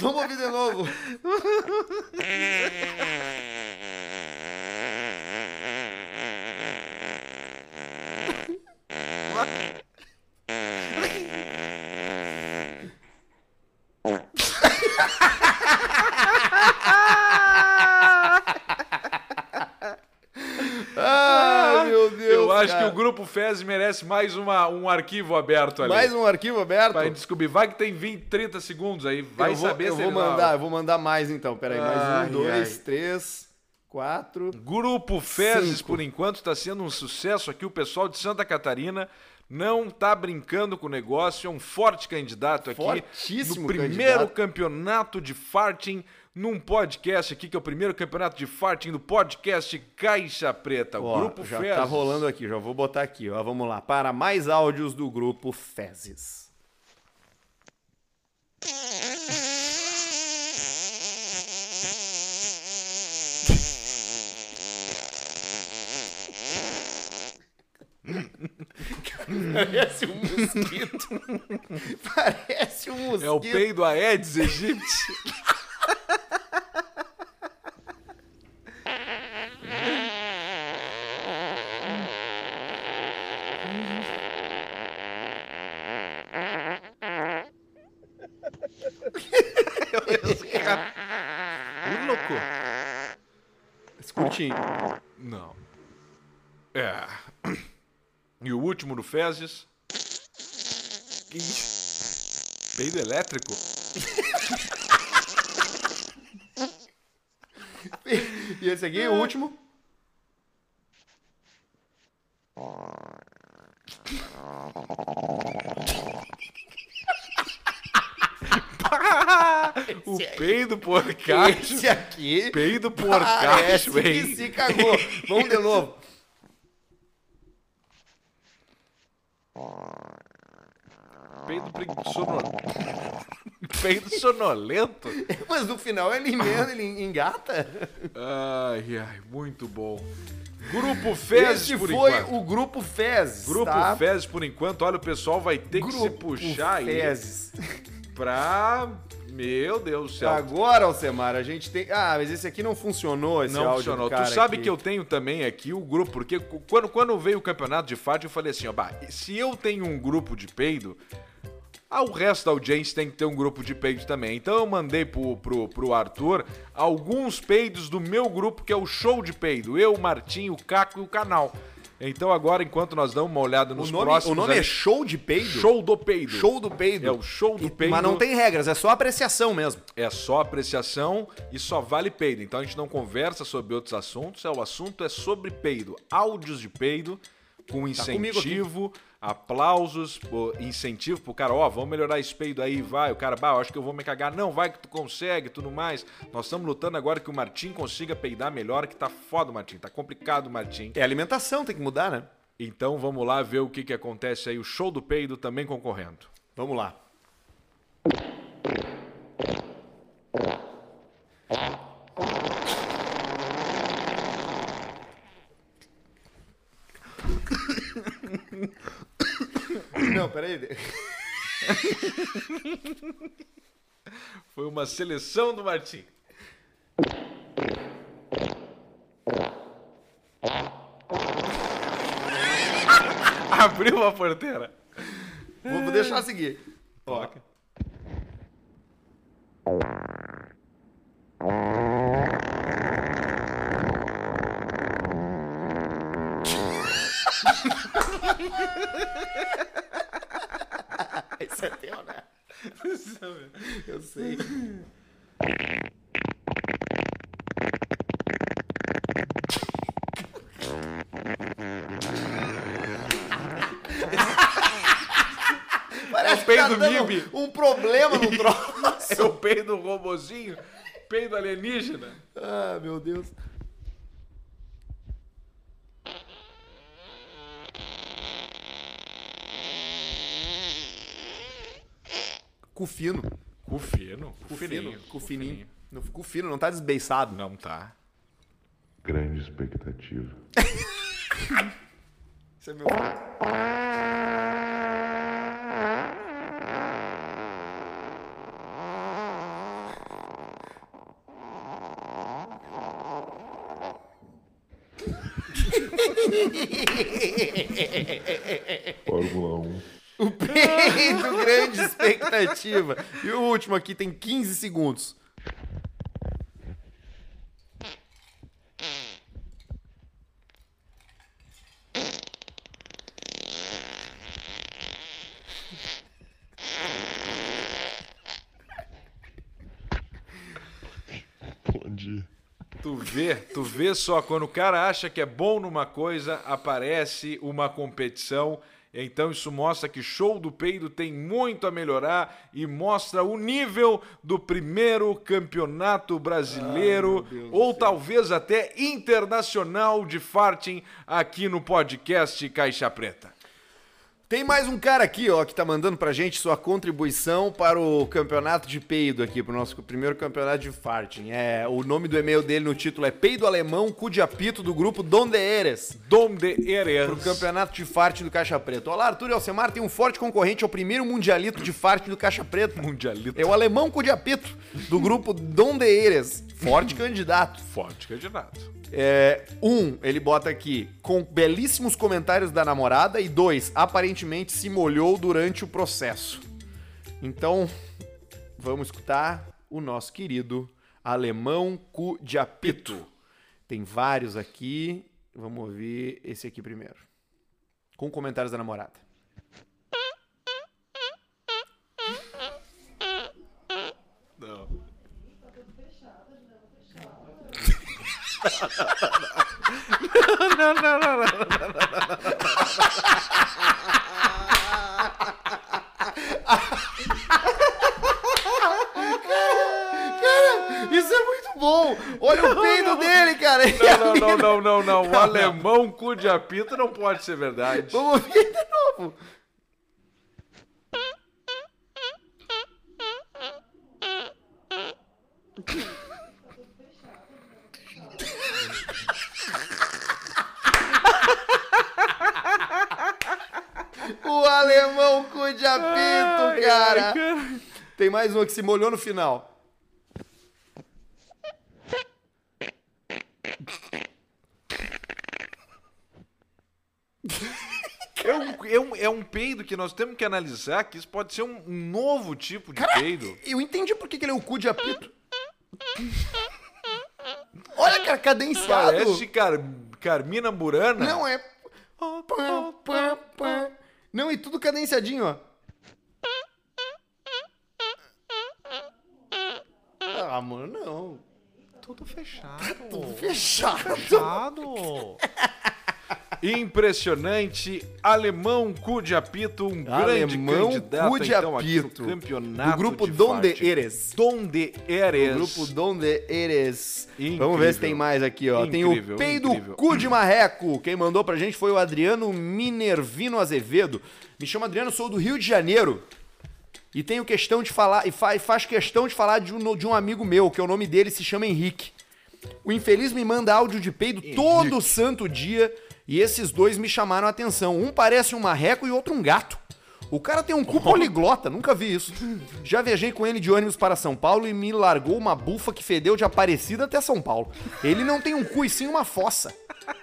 Vamos ouvir de novo. meu Deus, Eu acho cara. que o Grupo Fezes merece mais uma, um arquivo aberto ali. Mais um arquivo aberto? Pra gente descobrir. Vai que tem 20, 30 segundos aí. Vai eu vou, saber eu se vou vai- mandar, eu vou mandar mais então. Peraí, mais Ai, um, dois, ai. três, quatro. Grupo Fezes, Cinco. por enquanto, está sendo um sucesso aqui. O pessoal de Santa Catarina não tá brincando com o negócio. É um forte candidato aqui. Fortíssimo No primeiro candidato. campeonato de farting num podcast aqui, que é o primeiro campeonato de farting do podcast Caixa Preta. O Ó, Grupo já Fezes. tá rolando aqui, já vou botar aqui, ó. Vamos lá. Para mais áudios do grupo Fezes. Parece um mosquito. Parece um mosquito. É o peido Aedes aegypti. Ui, louco. Curtinho. Não. É. E o último do Fezes. Peido elétrico? E esse aqui, o último. O peido porcacho. Esse aqui. Peido porcacho, hein? se cagou. Vamos de novo. Peido sonolento. Peido sonolento? Mas no final ele emenda, ele engata. Ai, ai, muito bom. Grupo Fezes, Esse por foi enquanto. o Grupo Fezes. Grupo tá? Fezes, por enquanto. Olha, o pessoal vai ter que se Grupo puxar aí Fezes. pra... Meu Deus do céu. Agora, Alcemar, a gente tem. Ah, mas esse aqui não funcionou, esse Não áudio funcionou. Tu sabe aqui. que eu tenho também aqui o grupo, porque quando, quando veio o campeonato de fádio, eu falei assim, ó, bah, se eu tenho um grupo de peido, ah, o resto da audiência tem que ter um grupo de peido também. Então eu mandei pro, pro, pro Arthur alguns peidos do meu grupo, que é o Show de Peido. Eu, o Martim, o Caco e o canal. Então agora, enquanto nós damos uma olhada O nos nome, próximos... o nome é Show de Peido? Show do Peido. Show do Peido. É o Show do E- Peido. Mas não tem regras, é só apreciação mesmo. É só apreciação e só vale peido. Então a gente não conversa sobre outros assuntos, é o assunto é sobre peido. Áudios de peido com Tá incentivo, aplausos, incentivo pro cara, ó, vamos melhorar esse peido aí, vai. O cara, bah, eu acho que eu vou me cagar. Não, vai que tu consegue, tudo mais. Nós estamos lutando agora que o Martim consiga peidar melhor, que tá foda, Martim. Tá complicado, Martim. É alimentação, tem que mudar, né? Então vamos lá ver o que que acontece aí. O show do peido também concorrendo. Vamos lá. Não, peraí. Foi uma seleção do Martim. Abriu a porteira. Vou, vou deixar seguir. Ó. Isso é teu, né? Eu sei. Parece É o peido que tá um problema no troço. É o peido robozinho, peido alienígena. Ah, meu Deus. Cu fino. Cu fino, cu Cu fininho. fino. Cu fininho. Não, Cu fino, não tá desbeiçado. Não tá. Grande expectativa. Isso é meu. E o último aqui tem 15 segundos. Tu vê, tu vê só, quando o cara acha que é bom numa coisa, aparece uma competição. Então isso mostra que Show do Peido tem muito a melhorar e mostra o nível do primeiro campeonato brasileiro ou talvez até internacional de farting aqui no podcast Caixa Preta. Tem mais um cara aqui, ó, que tá mandando pra gente sua contribuição para o campeonato de peido aqui, pro nosso primeiro campeonato de farting. É, o nome do e-mail dele no título é Peido Alemão Cu de Apito do grupo Donde Eres. Donde eres? Pro campeonato de farting do Caixa Preta. Olá, Arthur e Alcemar tem um forte concorrente ao primeiro mundialito de farting do Caixa Preta. Mundialito. É o alemão cu de apito, do grupo Donde Eres. Forte candidato. Forte candidato. É, um, ele bota aqui, com belíssimos comentários da namorada. E dois, aparentemente se molhou durante o processo. Então, vamos escutar o nosso querido alemão cu de apito. Tem vários aqui. Vamos ouvir esse aqui primeiro. Com comentários da namorada. Isso é muito bom! Olha o peido dele, cara! Não, não, não, não, não. O alemão cu de apito não pode ser verdade. Vamos ouvir de novo. O alemão cu de apito, cara. Tem mais uma que se molhou no final. É um, é, um, é um peido que nós temos que analisar que isso pode ser um, um novo tipo de peido. Eu entendi por que que ele é o cu de apito. Olha, cara, cadenciado. Parece Car, Carmina Burana. Não, é. Pá, pá, pá. Não, e tudo cadenciadinho, ó. Ah, mano, não. Tudo fechado. Fechado. Fechado. Impressionante. Alemão cu de apito, um grande Alemão candidato cu de então, aqui no apito. campeonato Do grupo de Donde. Eres. Donde Eres. O grupo Donde Eres. Incrível. Vamos ver se tem mais aqui, ó. tem Incrível, o Peido incrível. Cu de Marreco. Quem mandou pra gente foi o Adriano Minervino Azevedo. Me chamo Adriano, sou do Rio de Janeiro. E tenho questão de falar, e fa- faz questão de falar de um, de um amigo meu, que o nome dele se chama Henrique. O infeliz me manda áudio de peido todo santo dia e esses dois me chamaram a atenção. Um parece um marreco e outro um gato. O cara tem um cu poliglota, nunca vi isso. Já viajei com ele de ônibus para São Paulo e me largou uma bufa que fedeu de Aparecida até São Paulo. Ele não tem um cu e sim uma fossa.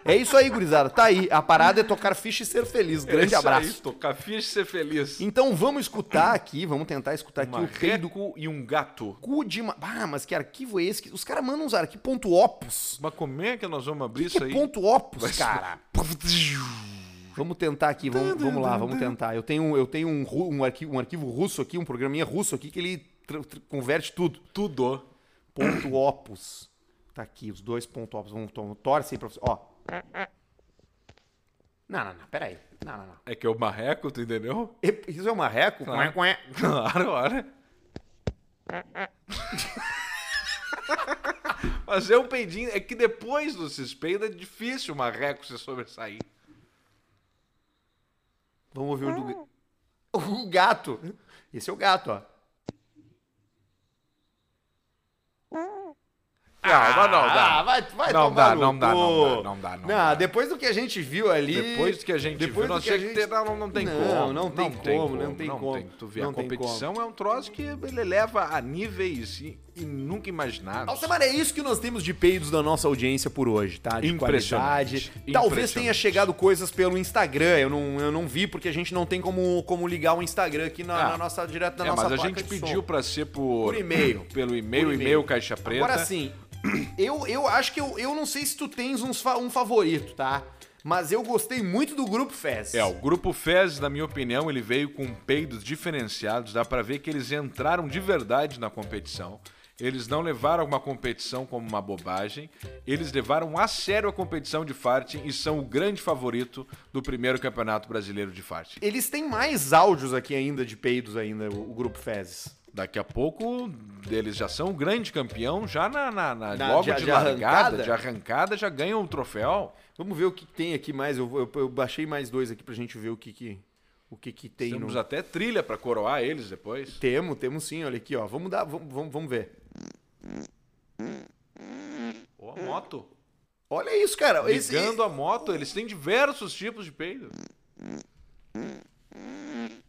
É isso aí, gurizada. Tá aí. A parada é tocar ficha e ser feliz. Grande Isso abraço. Aí, tocar ficha e ser feliz. Então vamos escutar aqui, vamos tentar escutar aqui o peido Marreco e um gato. cu de... Ma... Ah, mas que arquivo é esse? que- Os caras mandam usar aqui ponto opus. Mas como é que nós vamos abrir Que isso é aí? ponto opus, cara? Vamos tentar aqui, vamos, vamos lá, vamos tentar. Eu tenho, eu tenho um, um, arquivo, um arquivo russo aqui, um programinha russo aqui que ele converte tudo. Tudo. Ponto opus. Tá aqui, os dois ponto opus. Vamos, to- torce aí pra você. Ó. Não, não, não, peraí. Não, não, não. É que é o marreco, tu entendeu? E- Isso é um marreco? Claro. Quá, quá. Claro, olha. Mas é um peidinho. É que depois do cispeido é difícil o marreco se sobressair. Vamos ouvir o do... ga- O gato. Esse é o gato, ó. Não, mas não dá. Ah, vai, vai Não tomar dá, no não dá, não dá, não dá, não dá. depois do que a gente viu ali... Depois que a gente depois viu, do nós que gente- ter. Não, não tem Não, como. não tem como, não tem como. Tu vê, Não a tem competição é um troço que ele leva a níveis i- e nunca imaginados. Alcemar, é isso que nós temos de peidos da nossa audiência por hoje, tá? De Impressionante, qualidade. Talvez tenha chegado coisas pelo Instagram, eu não, eu não vi, porque a gente não tem como, como ligar o Instagram aqui na, Ah. na nossa, direto da é, nossa mas a gente pediu pra ser por, Por e-mail. Pelo e-mail, e-mail. Caixa Preta. Agora sim, eu, eu acho que eu, eu não sei se tu tens uns um favorito, tá? Mas eu gostei muito do Grupo Fez. É, o grupo Fez, na minha opinião, ele veio com peidos diferenciados. Dá pra ver que eles entraram de verdade na competição. Eles não levaram uma competição como uma bobagem. Eles levaram a sério a competição de farting e são o grande favorito do primeiro campeonato brasileiro de farting. Eles têm mais áudios aqui ainda de peidos ainda, o, o grupo Fezes. Daqui a pouco eles já são o grande campeão, já na, na- na- Na- logo de- de, de largada, arrancada? de arrancada, já ganham o troféu. Vamos ver o que tem aqui mais. Eu, eu- eu baixei mais dois aqui pra gente ver o que que, o que, que tem Temos no... até trilha pra coroar eles depois. Temos, temos sim, olha aqui, ó. Vamos dar, vamos, vamos, vamos ver. Ó, a moto. Olha isso, cara. Esse- Ligando a moto, eles têm diversos tipos de peido.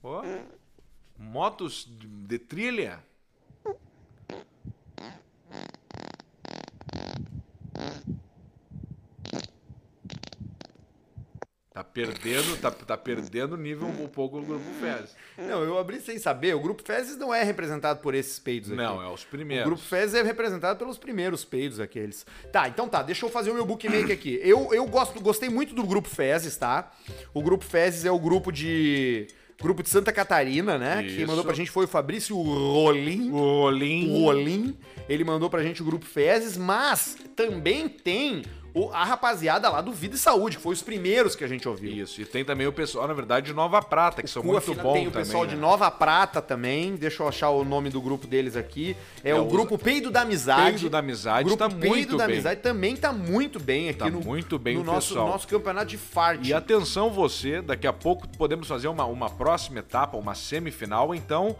Ó, motos de, trilha. Tá perdendo, tá, tá perdendo nível um pouco o grupo Fez. Não, eu abri sem saber. O grupo Fezes não é representado por esses peidos aqui. Não, é os O primeiros. grupo Fezes é representado pelos primeiros peidos aqueles. Tá, então tá, deixa eu fazer o meu bookmaker aqui. Eu, eu gosto, gostei muito do grupo Fezes, tá? O grupo Fezes é o grupo de. Grupo de Santa Catarina, né? Isso. mandou pra gente foi o Fabrício Rolim. O Olim. O Rolim. Ele mandou pra gente o grupo Fezes, mas também tem o- a rapaziada lá do Vida e Saúde, que foi os primeiros que a gente ouviu. Isso, e tem também o pessoal, na verdade, de Nova Prata, que são Cu, muito bons Tem o também. pessoal né? de Nova Prata também. Deixa eu achar o nome do grupo deles aqui. É, É o o grupo Peido da Amizade. Peido da Amizade o grupo tá Peido muito da bem. Amizade também tá muito bem aqui Tá no, muito bem no o nosso, pessoal. nosso campeonato de fart. E atenção você, daqui a pouco podemos fazer uma, uma próxima etapa, uma semifinal, então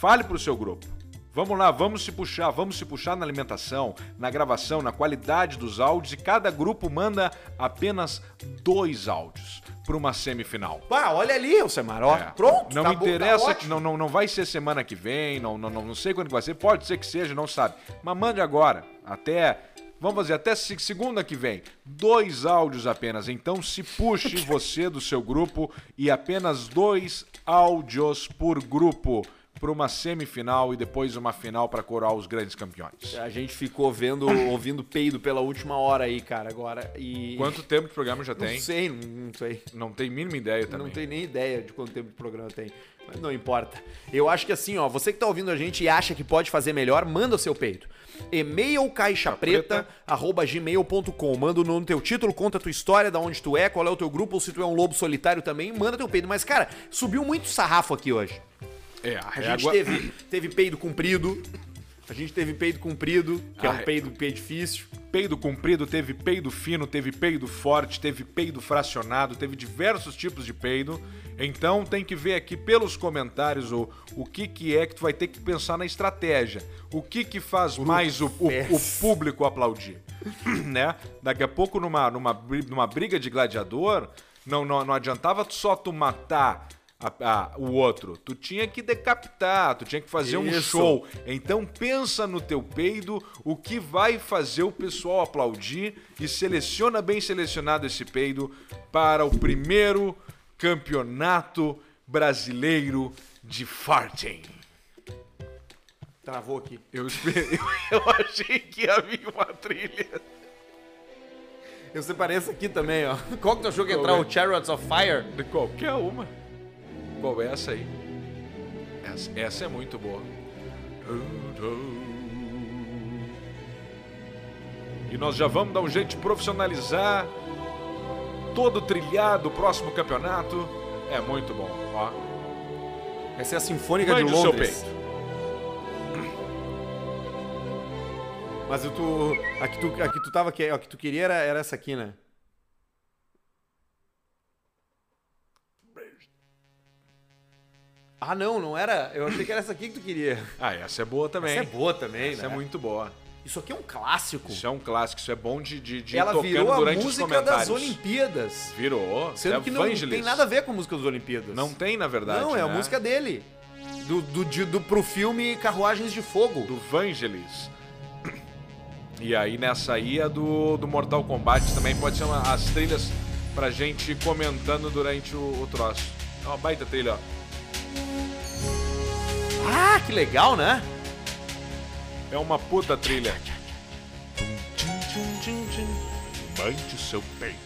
fale pro seu grupo. Vamos lá, vamos se puxar, vamos se puxar na alimentação, na gravação, na qualidade dos áudios e cada grupo manda apenas dois áudios para uma semifinal. Pá, olha ali, Alcemar, ó. É. Pronto, Não tá me bom, tá interessa, não, não, não vai ser semana que vem, não, não, não, não sei quando vai ser, pode ser que seja, não sabe. Mas mande agora, até. Vamos fazer até se- segunda que vem. Dois áudios apenas. Então se puxe você do seu grupo e apenas dois áudios por grupo para uma semifinal e depois uma final para coroar os grandes campeões. A gente ficou vendo, ouvindo peido pela última hora aí, cara, agora. E. Quanto tempo de programa já Não tem? sei, não, não sei. Não tem mínima ideia também. Não tenho nem ideia de quanto tempo de programa tem. Mas não importa. Eu acho que assim, ó, você que tá ouvindo a gente e acha que pode fazer melhor, manda o seu peito. E-mail caixapreta@gmail.com. Manda o nome do teu título, conta a tua história, da onde tu é, qual é o teu grupo, ou se tu é um lobo solitário também, manda teu peido. Mas, cara, subiu muito sarrafo aqui hoje. É, a A régua... gente teve, teve peido comprido. A gente teve peido comprido, que é Ah, um é. peido, peido difícil. Peido comprido, teve peido fino, teve peido forte, teve peido fracionado, teve diversos tipos de peido. Então tem que ver aqui pelos comentários o, o que, que é que tu vai ter que pensar na estratégia. O que que faz mais o, o- o público aplaudir, né? Daqui a pouco numa, numa, numa briga de gladiador, não, não, não adiantava só tu matar a- a- o outro. Tu tinha que decapitar, tu tinha que fazer um Isso. show. Então pensa no teu peido, o que vai fazer o pessoal aplaudir e seleciona bem selecionado esse peido para o primeiro campeonato brasileiro de farting. Travou aqui. Eu, espe- eu, achei que ia vir uma trilha. Eu separei essa aqui também, ó. Qual que tu achou que ia entrar? é? O Chariots of Fire? De qualquer uma. Qual é essa aí? Essa, essa é muito boa. E nós já vamos dar um jeito de profissionalizar todo trilhado o próximo campeonato. É muito bom, ó. Essa é a Sinfônica Mande de o Londres. peito. Mas eu tu, a que tu, a que tu tava, que tu queria era, era essa aqui, né? Ah, não, não era. Eu achei que era essa aqui que tu queria. Ah, essa é boa também. Essa é boa também, Essa né? é muito boa. Isso aqui é um clássico. Isso é um clássico, isso é bom de, de, de Ela tocando virou a durante os música das Olimpíadas. Virou. Sendo é que não Vangelis. tem nada a ver com a música das Olimpíadas. Não tem, na verdade. Não, é a né? música dele. Do, do, de- do, pro filme Carruagens de Fogo. do Vangelis. E aí nessa aí a do, do Mortal Kombat também pode ser uma, as trilhas pra gente ir comentando durante o, o troço. É uma baita trilha, ó. Ah, que legal, né? É uma puta trilha. Mande seu peito.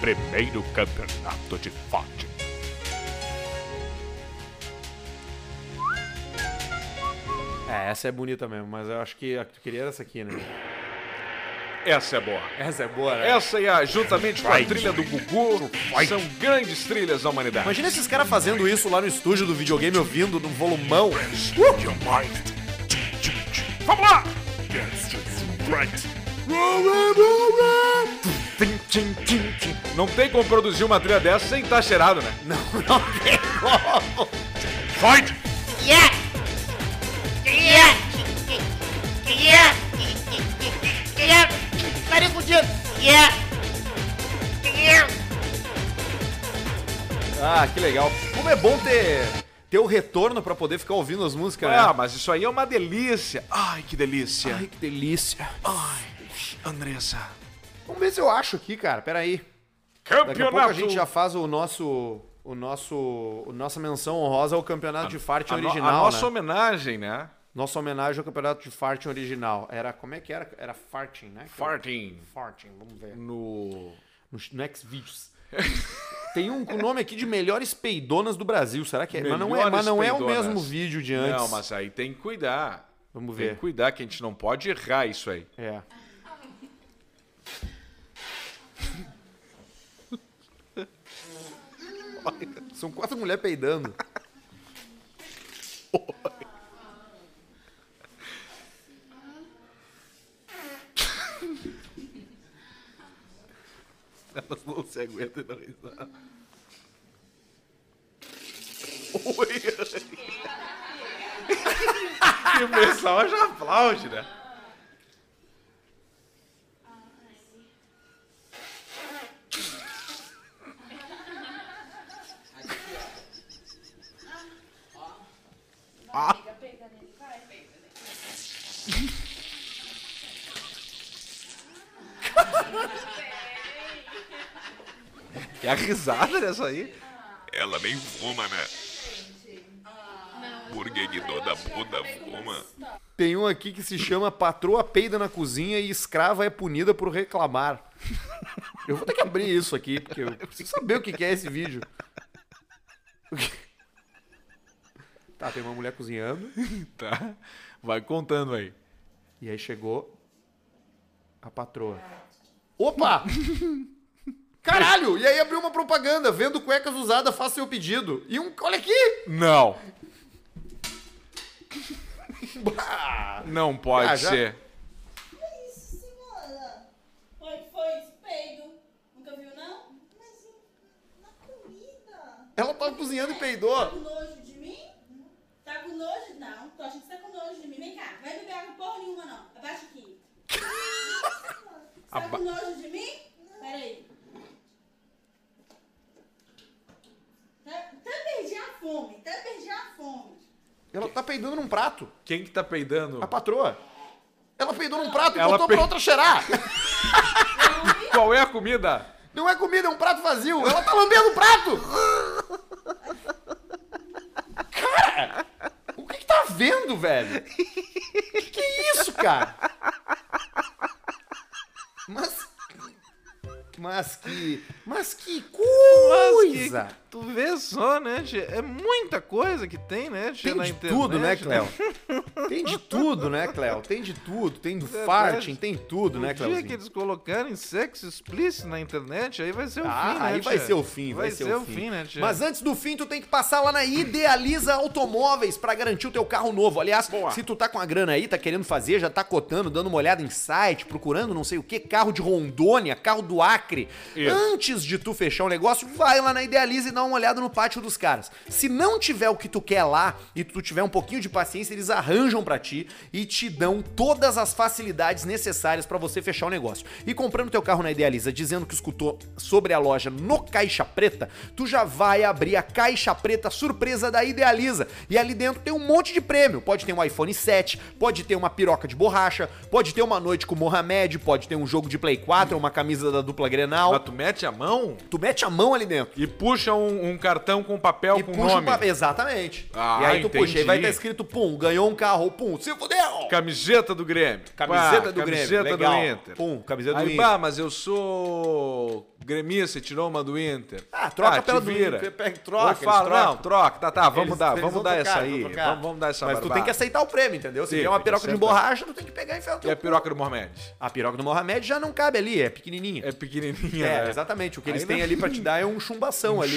Primeiro campeonato de forte. É, essa é bonita mesmo, mas eu acho que a que tu queria era essa aqui, né? Essa é boa. Essa é boa, né? Essa e a, juntamente com a trilha do Gugu, são grandes trilhas da humanidade. Imagina esses caras fazendo isso lá no estúdio do videogame, ouvindo no volumão. Vamos lá! Não tem como produzir uma trilha dessa sem estar cheirado, né? Não, não tem como. Fight! Yeah! Ah, que legal. Como é bom ter, ter o retorno pra poder ficar ouvindo as músicas, né? Ah, mas isso aí é uma delícia. Ai, que delícia. Ai, que delícia. Ai, Andressa. Vamos ver se eu acho aqui, cara. Pera aí. Daqui a Campeonato. pouco a gente já faz o nosso... O nosso... O nossa menção honrosa ao campeonato de farting a, no- original, a nossa né? homenagem, né? Nossa homenagem ao campeonato de farting original. Era... Como é que era? Era farting, né? Farting. Farting, vamos ver. No. No, no Xvideos. Tem um com o nome aqui de melhores peidonas do Brasil. Será que é? Mas não é, mas Melhores não é o mesmo vídeo de antes. Não, mas aí tem que cuidar. Vamos Tem ver. que cuidar que a gente não pode errar isso aí. É. São quatro mulheres peidando. Elas não se aguentam não risar. Oi. e o pessoal já aplaude, né? E a risada dessa aí? Ela nem fuma, né? Porque que toda puta fuma. Tem um aqui que se chama Patroa Peida na Cozinha e Escrava é Punida por Reclamar. Eu vou ter que abrir isso aqui, porque eu preciso saber o que que é esse vídeo. Que- Tá, tem uma mulher cozinhando. Tá. Vai contando aí. E aí chegou a patroa. Opa! Caralho! E aí abriu uma propaganda. Vendo cuecas usadas, faça seu pedido. E um. Olha aqui! Não. Bah! Não pode Ah, já- ser. Isso, senhora. Foi que foi esse peido? Nunca viu, não? Mas na comida. Ela tava cozinhando e Tá peidou. com nojo de mim? Tá com nojo? Não, tô achando que você tá com nojo de mim. Vem cá, vai beber água porra nenhuma, não. Abaixa aqui. Você tá Aba- com nojo de mim? Pera aí. Tá, tá perdi a fome, tá perdi a fome. Ela tá peidando num prato. Quem que tá peidando? A patroa. Ela peidou num prato e Ela botou pe- pra outra cheirar. Qual é a comida? Não é comida, é um prato vazio. Ela tá lambendo o prato. Cara, o que que tá vendo, velho? Que que é isso, cara? Mas... Mas que... Mas que coisa! Tu vê só, né, tia? É muita coisa que tem, né, tia, Tem na de internet. tudo, né, Cléo? Tem de tudo, né, Cléo? Tem de tudo. Tem do É, farting, tem tudo, né, O dia que eles colocarem sexo explícito na internet, aí vai ser o Ah, fim, né, aí vai tia? ser o fim, vai, ser, o fim. né, tia? Mas antes do fim, tu tem que passar lá na Idealiza Automóveis pra garantir o teu carro novo. Aliás, se tu tá com a grana aí, tá querendo fazer, já tá cotando, dando uma olhada em site, procurando não sei o que, carro de Rondônia, carro do Acre. Isso. Antes de tu fechar o negócio, vai lá na Idealiza e dá uma olhada no pátio dos caras. Se não tiver o que tu quer lá e tu tiver um pouquinho de paciência, eles arranjam pra ti e te dão todas as facilidades necessárias pra você fechar o negócio. E comprando teu carro na Idealiza, dizendo que escutou sobre a loja no Caixa Preta, tu já vai abrir a Caixa Preta surpresa da Idealiza. E ali dentro tem um monte de prêmio. Pode ter um iPhone 7, pode ter uma piroca de borracha, pode ter uma noite com o Mohamed, pode ter um jogo de Play 4, uma camisa da dupla Grenal. Mas tu mete a mão Tu mete a mão ali dentro. e puxa um, um, um cartão com papel e com puxa nome. o papel. Exatamente. Ah, e aí tu puxa, aí vai entendi. estar escrito, pum, ganhou um carro, pum, se fudeu! Camiseta do Grêmio. Camiseta Pá, do Grêmio, Camiseta legal. do Inter. Pum, camiseta do Aí, Inter. bah, mas eu sou gremista, e tirou uma do Inter. Ah, troca te pela do vira. Inter, pega- troca, fala, não, troca, tá, tá, vamos Eles- dar, eles vamos dar trocar, essa aí. Vamos, vamos dar essa Mas tu tem barbada. que aceitar o prêmio, entendeu? Se Sim, vier uma piroca de borracha, tu tem que pegar e enfiar E teu a piroca do Mohamed? A piroca do Mohamed já não cabe ali, é pequenininha. É pequenininha, É, né? exatamente. O que eles Aí têm ali pra te dar é um chumbação ali.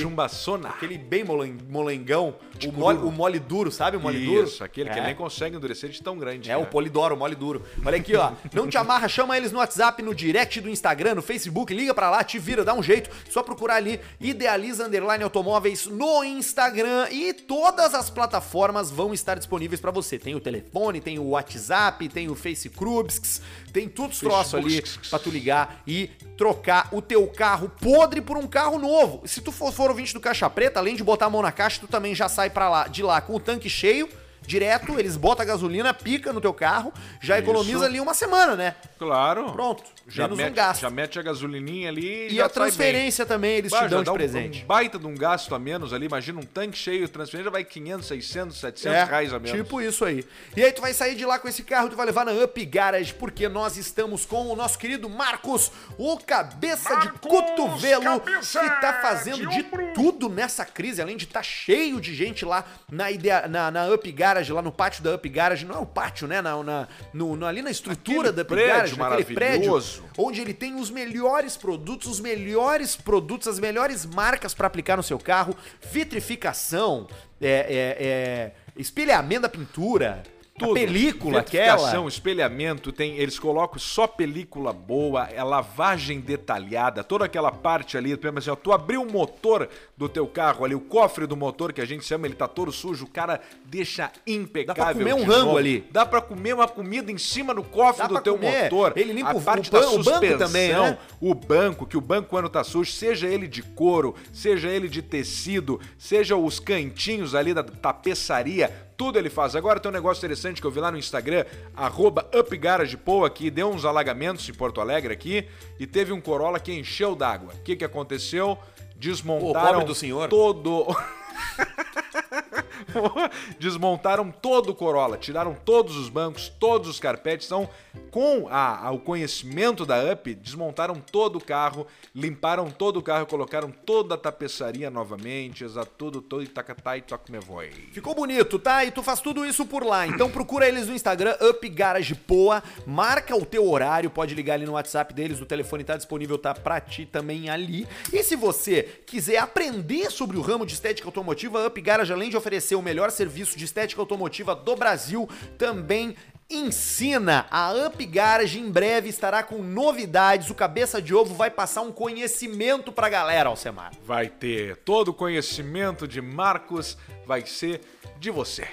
Aquele bem molen- molengão. O mole, o mole duro, sabe o mole duro? Isso, aquele que é. nem consegue endurecer de tão grande. É, o né? polidoro, o mole duro. Olha aqui, ó. Não te amarra, chama eles no WhatsApp, no direct do Instagram, no Facebook, liga pra lá, te vira, dá um jeito. Só procurar ali, Idealiza Underline Automóveis no Instagram e todas as plataformas vão estar disponíveis pra você. Tem o telefone, tem o WhatsApp, tem o FaceCrubs, tem tudo os troços ali pra tu ligar e trocar o teu carro podre por um carro novo. Se tu for, for ouvinte do Caixa Preta, além de botar a mão na caixa, tu também já sai para lá, de lá com o tanque cheio, direto, eles botam a gasolina, pica no teu carro, já Isso. economiza ali uma semana, né? Claro. Pronto, Já menos mete, um gasto. já mete a gasolininha ali E já a transferência também eles Bah, te dão de um- presente. Um baita de um gasto a menos ali. Imagina um tanque cheio, transferência vai 500, 600, 700 reais a menos. Tipo isso aí. E aí tu vai sair de lá com esse carro, tu vai levar na Up Garage, porque nós estamos com o nosso querido Marcos, o cabeça de cotovelo, cabeça que tá fazendo de de, tudo nessa crise, além de estar cheio de gente lá na, idea, na, na Up Garage, lá no pátio da Up Garage, não é o pátio, né? Na, na- no, no- ali na estrutura Aquele da Up prédio Garage, naquele prédio, onde ele tem os melhores produtos, os melhores produtos, as melhores marcas para aplicar no seu carro, vitrificação, é, é, é, espelhamento da pintura, a película aquela. espelhamento, tem, eles colocam só película boa, é lavagem detalhada, toda aquela parte ali, por exemplo, assim, ó, tu abriu o motor do teu carro ali, o cofre do motor que a gente chama, ele tá todo sujo, o cara deixa impecável. comer um rango ali. Dá pra comer uma comida em cima do cofre Dá do pra teu comer. motor. Ele limpa a o- parte o da o banco também, né? o banco, que o banco quando tá sujo, seja ele de couro, seja ele de tecido, seja os cantinhos ali da tapeçaria, tudo ele faz. Agora tem um negócio interessante que eu vi lá no Instagram, arroba UpGaragePoa, que deu uns alagamentos em Porto Alegre aqui, e teve um Corolla que encheu d'água. O que que aconteceu? Desmontaram pobre do senhor. todo... Desmontaram todo o Corolla, tiraram todos os bancos, todos os carpetes, então com a- a- o conhecimento da UP, desmontaram todo o carro, limparam todo o carro, colocaram toda a tapeçaria novamente, tudo, todo e tacatá e toca me voe. Ficou bonito, tá? E tu faz tudo isso por lá. Então procura eles no Instagram, Up Garage Poa, marca o teu horário, pode ligar ali no WhatsApp deles, o telefone tá disponível, tá pra ti também ali. E se você quiser aprender sobre o ramo de estética automotiva, a Up Garage, além de oferecer o melhor serviço de estética automotiva do Brasil, também ensina. A Up Garage em breve estará com novidades. O Cabeça de Ovo vai passar um conhecimento pra galera, Alcemar. Vai ter todo o conhecimento de Marcos, vai ser de você.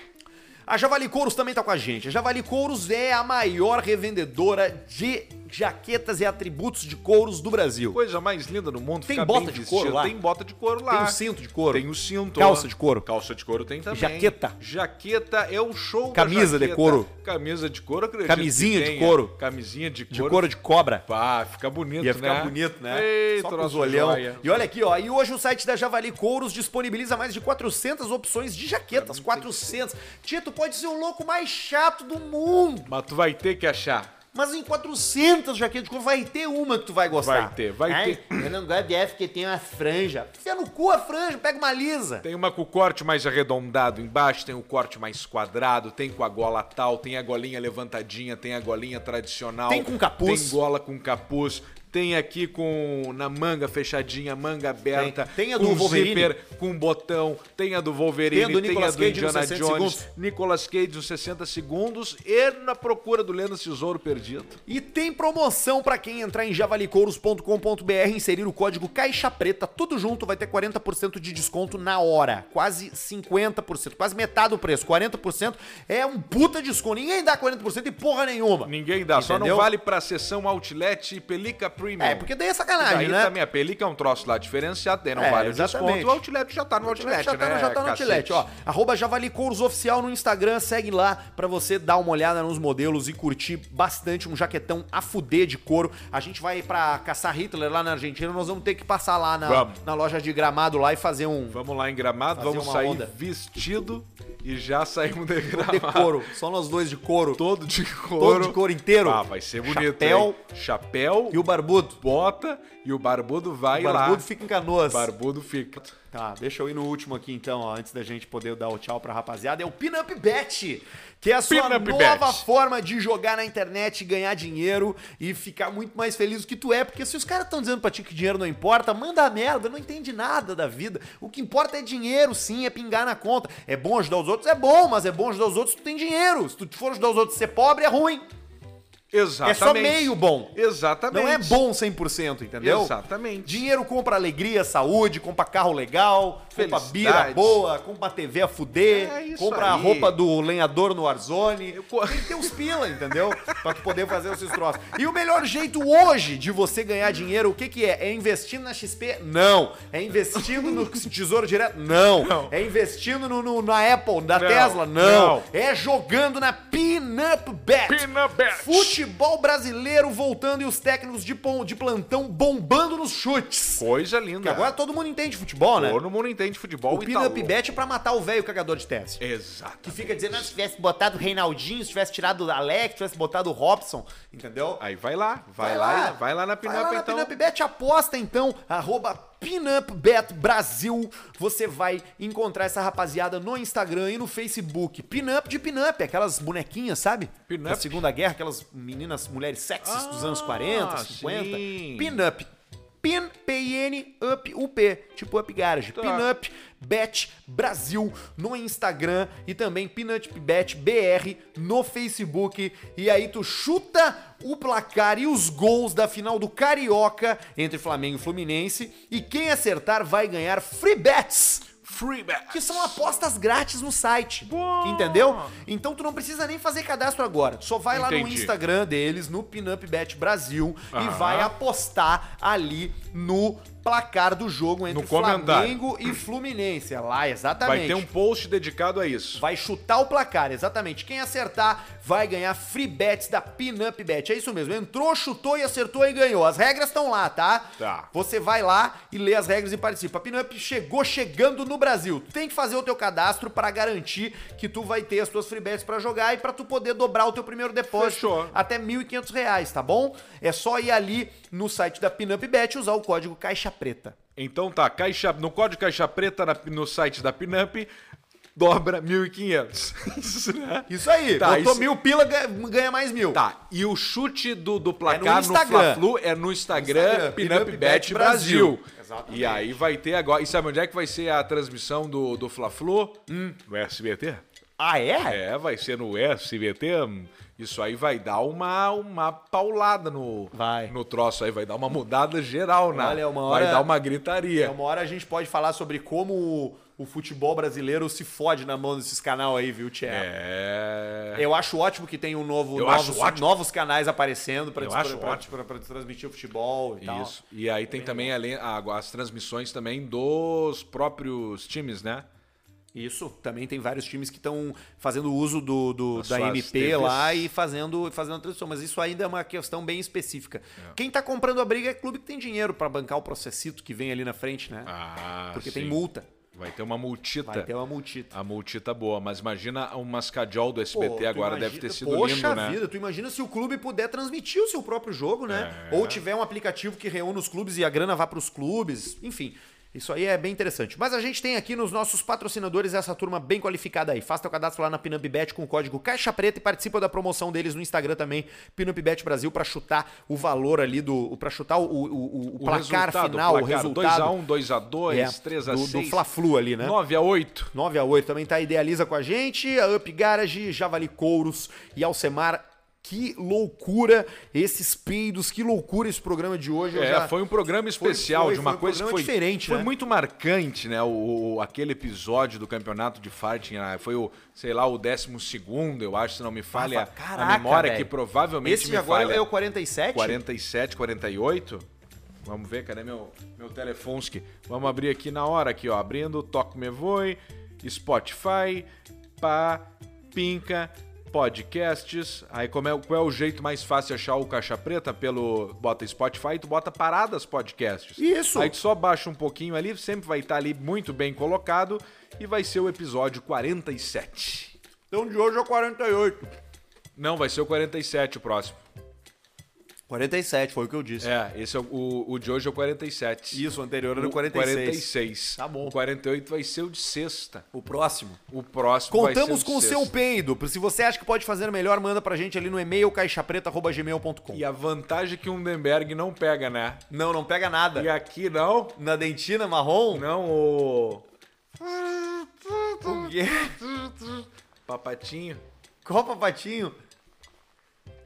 A Javali Couros também tá com a gente. A Javali Couros é a maior revendedora de jaquetas e atributos de couros do Brasil. Coisa mais linda do mundo. Tem ficar bota de vestido. couro lá? Tem bota de couro lá. Tem o cinto de couro. Tem o cinto. Calça de couro. Calça de couro tem também. Jaqueta. Jaqueta é o show Camisa de couro. Camisa de couro, acredito Camisinha de couro. Camisinha de couro. De couro de cobra. Pá, fica bonito, Ia ficar né? bonito, né? Ei, Só os olhão. joia. E olha aqui, ó. E hoje o site da Javali Couros disponibiliza mais de 400 opções de jaquetas. 400. Tito pode ser o louco mais chato do mundo. Mas tu vai ter que achar. Mas em 400 jaquetas de couro vai ter uma que tu vai gostar. Vai ter, vai Ai, ter. Eu não gosto dessa porque tem uma franja. Fia no cu a franja, pega uma lisa. Tem uma com o corte mais arredondado embaixo, tem o corte mais quadrado, tem com a gola tal, tem a golinha levantadinha, tem a golinha tradicional. Tem com capuz. Tem gola com capuz. Tem aqui com na manga fechadinha, manga aberta. Tem- tem a com do Wolverine. zíper, com botão. Tem a do Wolverine, Tem a do tem a do Indiana 60 Jones. segundos. Nicolas Cage nos 60 segundos e na procura do Lendo Tesouro Perdido. E tem promoção pra quem entrar em javalicouros.com.br e inserir o código Caixa Preta, tudo junto, vai ter 40% de desconto na hora. Quase 50%, quase metade do preço. 40% é um puta desconto. Ninguém dá 40% e porra nenhuma. Ninguém dá, só Entendeu? não vale pra sessão Outlet, Pelica Premium. É, porque daí é sacanagem, Daí né? também a pelica é um troço lá diferenciado, daí não É, vale o desconto. O Outlet já tá no Outlet, já tá, né? já tá no cacete? Outlet, ó. Arroba Javali Couros Oficial no Instagram, segue lá pra você dar uma olhada nos modelos e curtir bastante um jaquetão a fuder de couro. A gente vai pra caçar Hitler lá na Argentina, nós vamos ter que passar lá na, Vamos. na loja de gramado lá e fazer um Vamos lá em Gramado, vamos sair onda. vestido e já saímos de Gramado. de couro. Só nós dois de couro. Todo de couro. Todo de couro inteiro. Ah, vai ser bonito, Chapéu hein? Chapéu e o barbudo. Bota e o barbudo vai o barbudo lá. fica em canoas. Barbudo fica. Tá, deixa eu ir no último aqui então, ó, antes da gente poder dar o tchau pra rapaziada. É o Pinup Bet, que é a sua nova Bet. forma de jogar na internet, ganhar dinheiro e ficar muito mais feliz do que tu é. Porque se os caras estão dizendo pra ti que dinheiro não importa, manda merda, não entende nada da vida. O que importa é dinheiro, sim, é pingar na conta. É bom ajudar os outros? É bom, mas é bom ajudar os outros se tu tem dinheiro. Se tu for ajudar os outros ser pobre, é ruim. Exatamente. É só meio bom. Exatamente. Não é bom 100%, entendeu? Exatamente. Dinheiro compra alegria, saúde, compra carro legal, compra bira boa, compra TV a fuder, É compra a aí. roupa do lenhador no Warzone. co- Tem que ter os pila, entendeu? pra tu poder fazer esses troços. E o melhor jeito hoje de você ganhar dinheiro, o que que é? É investindo na XP? Não. É investindo no Tesouro Direto? Não. É investindo no, no- na Apple, na Não. Tesla? Não. Não. É jogando na Pinup Bet. Pinup Bet. Futebol brasileiro voltando e os técnicos de, de plantão bombando nos chutes. Coisa linda. Porque agora todo mundo entende futebol, né? Todo mundo entende futebol O Pinup tá Bet é pra matar o velho cagador de tese. Exato. Que fica dizendo, "Ah, se tivesse botado o Reinaldinho, se tivesse tirado o Alex, se tivesse botado o Robson, entendeu? Aí vai lá, vai, lá, vai lá na Vai Pinup lá na então. Pinup Bet, aposta então, arroba PinupBet Brasil. Você vai encontrar essa rapaziada no Instagram e no Facebook. Pinup de Pinup, aquelas bonequinhas, sabe? Pinup? Da Segunda Guerra, aquelas meninas, mulheres sexys dos anos 40, 50. Ah, sim. Pinup. Pin, P-I-N, Up, U-P, tipo Up Garage. Tá. Pinup Bet Brasil no Instagram e também Bet BR no Facebook. E aí tu chuta o placar e os gols da final do Carioca entre Flamengo e Fluminense. E quem acertar vai ganhar free bets. Que são apostas grátis no site. Entendeu? Então tu não precisa nem fazer cadastro agora. Só vai lá no Entendi. Instagram deles, no Pinup Bet Brasil, e vai apostar ali no placar do jogo entre. Flamengo e Fluminense. É lá, exatamente. Vai ter um post dedicado a isso. Vai chutar o placar, exatamente. Quem acertar vai ganhar free bets da Pinup Bet. É isso mesmo. Entrou, chutou e acertou e ganhou. As regras estão lá, tá? Tá. Você vai lá e lê as regras e participa. A Pinup chegou chegando no Brasil. Tu tem que fazer o teu cadastro para garantir que tu vai ter as tuas free bets para jogar e para tu poder dobrar o teu primeiro depósito Fechou. até 1.500 reais, tá bom? É só ir ali no site da Pinup Bet e usar o código Caixa Preta. Então tá, caixa, no código Caixa Preta na- no site da Pinup, dobra 1.500. Isso, né? Isso aí. Tá, Botou isso- mil pila, ganha- mais mil. Tá, e o chute do, do É placar no no, Instagram. Fla-Flu é no Instagram, Instagram, Pinup Bet Brasil. Brasil. Exatamente. E aí vai ter agora. E sabe onde é que vai ser a transmissão do, do Fla-Flu? No SBT? Ah, é? É, vai ser no SBT. hum, Isso aí vai dar uma, uma paulada no, Vai. no troço aí, vai dar uma mudada geral, né? Olha, uma Vai hora- dar uma gritaria. É, uma hora a gente pode falar sobre como o, futebol brasileiro se fode na mão desses canal aí, viu, Tchê? É. Eu acho ótimo que tem um novo, Eu novos, novos canais aparecendo pra transmitir o futebol e tal. Isso. E aí tem também além, a- as transmissões também dos próprios times, né? Isso, também tem vários times que estão fazendo uso do, do- da MP TVs. lá e fazendo, fazendo a transmissão, mas isso ainda é uma questão bem específica. Quem tá comprando a briga é clube que tem dinheiro pra bancar o processito que vem ali na frente, né? Ah, Porque sim. tem multa. Vai ter uma multita. Vai ter uma multita. A multita boa, mas imagina um mascajol do Pô, SBT tu agora imagina- deve ter sido Poxa lindo, né? vida, tu imagina se o clube puder transmitir o seu próprio jogo, né? É. Ou tiver um aplicativo que reúne os clubes e a grana vá pros clubes, enfim. Isso aí é bem interessante. Mas a gente tem aqui nos nossos patrocinadores essa turma bem qualificada aí. Faça teu cadastro lá na PinupBet com o código Caixa Preta e participa da promoção deles no Instagram também, PinupBet Brasil, pra chutar o valor ali do. para chutar o, o, o- placar final, o resultado. 2x1, 2x2, É, 3x6. do, do Fla-Flu ali, né? 9x8. 9 a 8 também tá Idealiza com a gente, a Up Garage, Javali Couros e Alcemar Que loucura esses peidos, que loucura esse programa de hoje. É, já- foi um programa especial foi- de uma foi um coisa que foi diferente, Foi né? muito marcante, né? O, o- aquele episódio do campeonato de farting, né? foi o, sei lá, o 12 segundo, eu acho, se não me falha Ah, caraca, a memória, velho. que provavelmente Esse me agora falha. é o 47? 47, 48. Vamos ver, cadê meu, meu telefonski? Vamos abrir aqui na hora, aqui, ó. Abrindo, Toque Me Voe, Spotify, Pá, Pinca, Podcasts. Aí como é, qual é o jeito mais fácil de achar o Caixa Preta? Pelo. Bota Spotify, tu bota Paradas Podcasts. Isso. Aí tu só baixa um pouquinho ali, sempre vai estar ali muito bem colocado. E vai ser o episódio 47. Então de hoje é o 48. Não, vai ser o 47 o próximo. 47, foi o que eu disse. É, esse é o, o, o de hoje é o 47. Isso, o anterior era o O 46. 46. Tá bom. O 48 vai ser o de sexta. O próximo. O próximo vai Contamos ser com o seu peido. Se você acha que pode fazer melhor, manda pra gente ali no e-mail caixapreta.gmail.com. E a vantagem é que o Undenberg não pega, né? Não, não pega nada. E aqui não. Na dentina marrom? Não o O quê? papatinho. Copa patinho.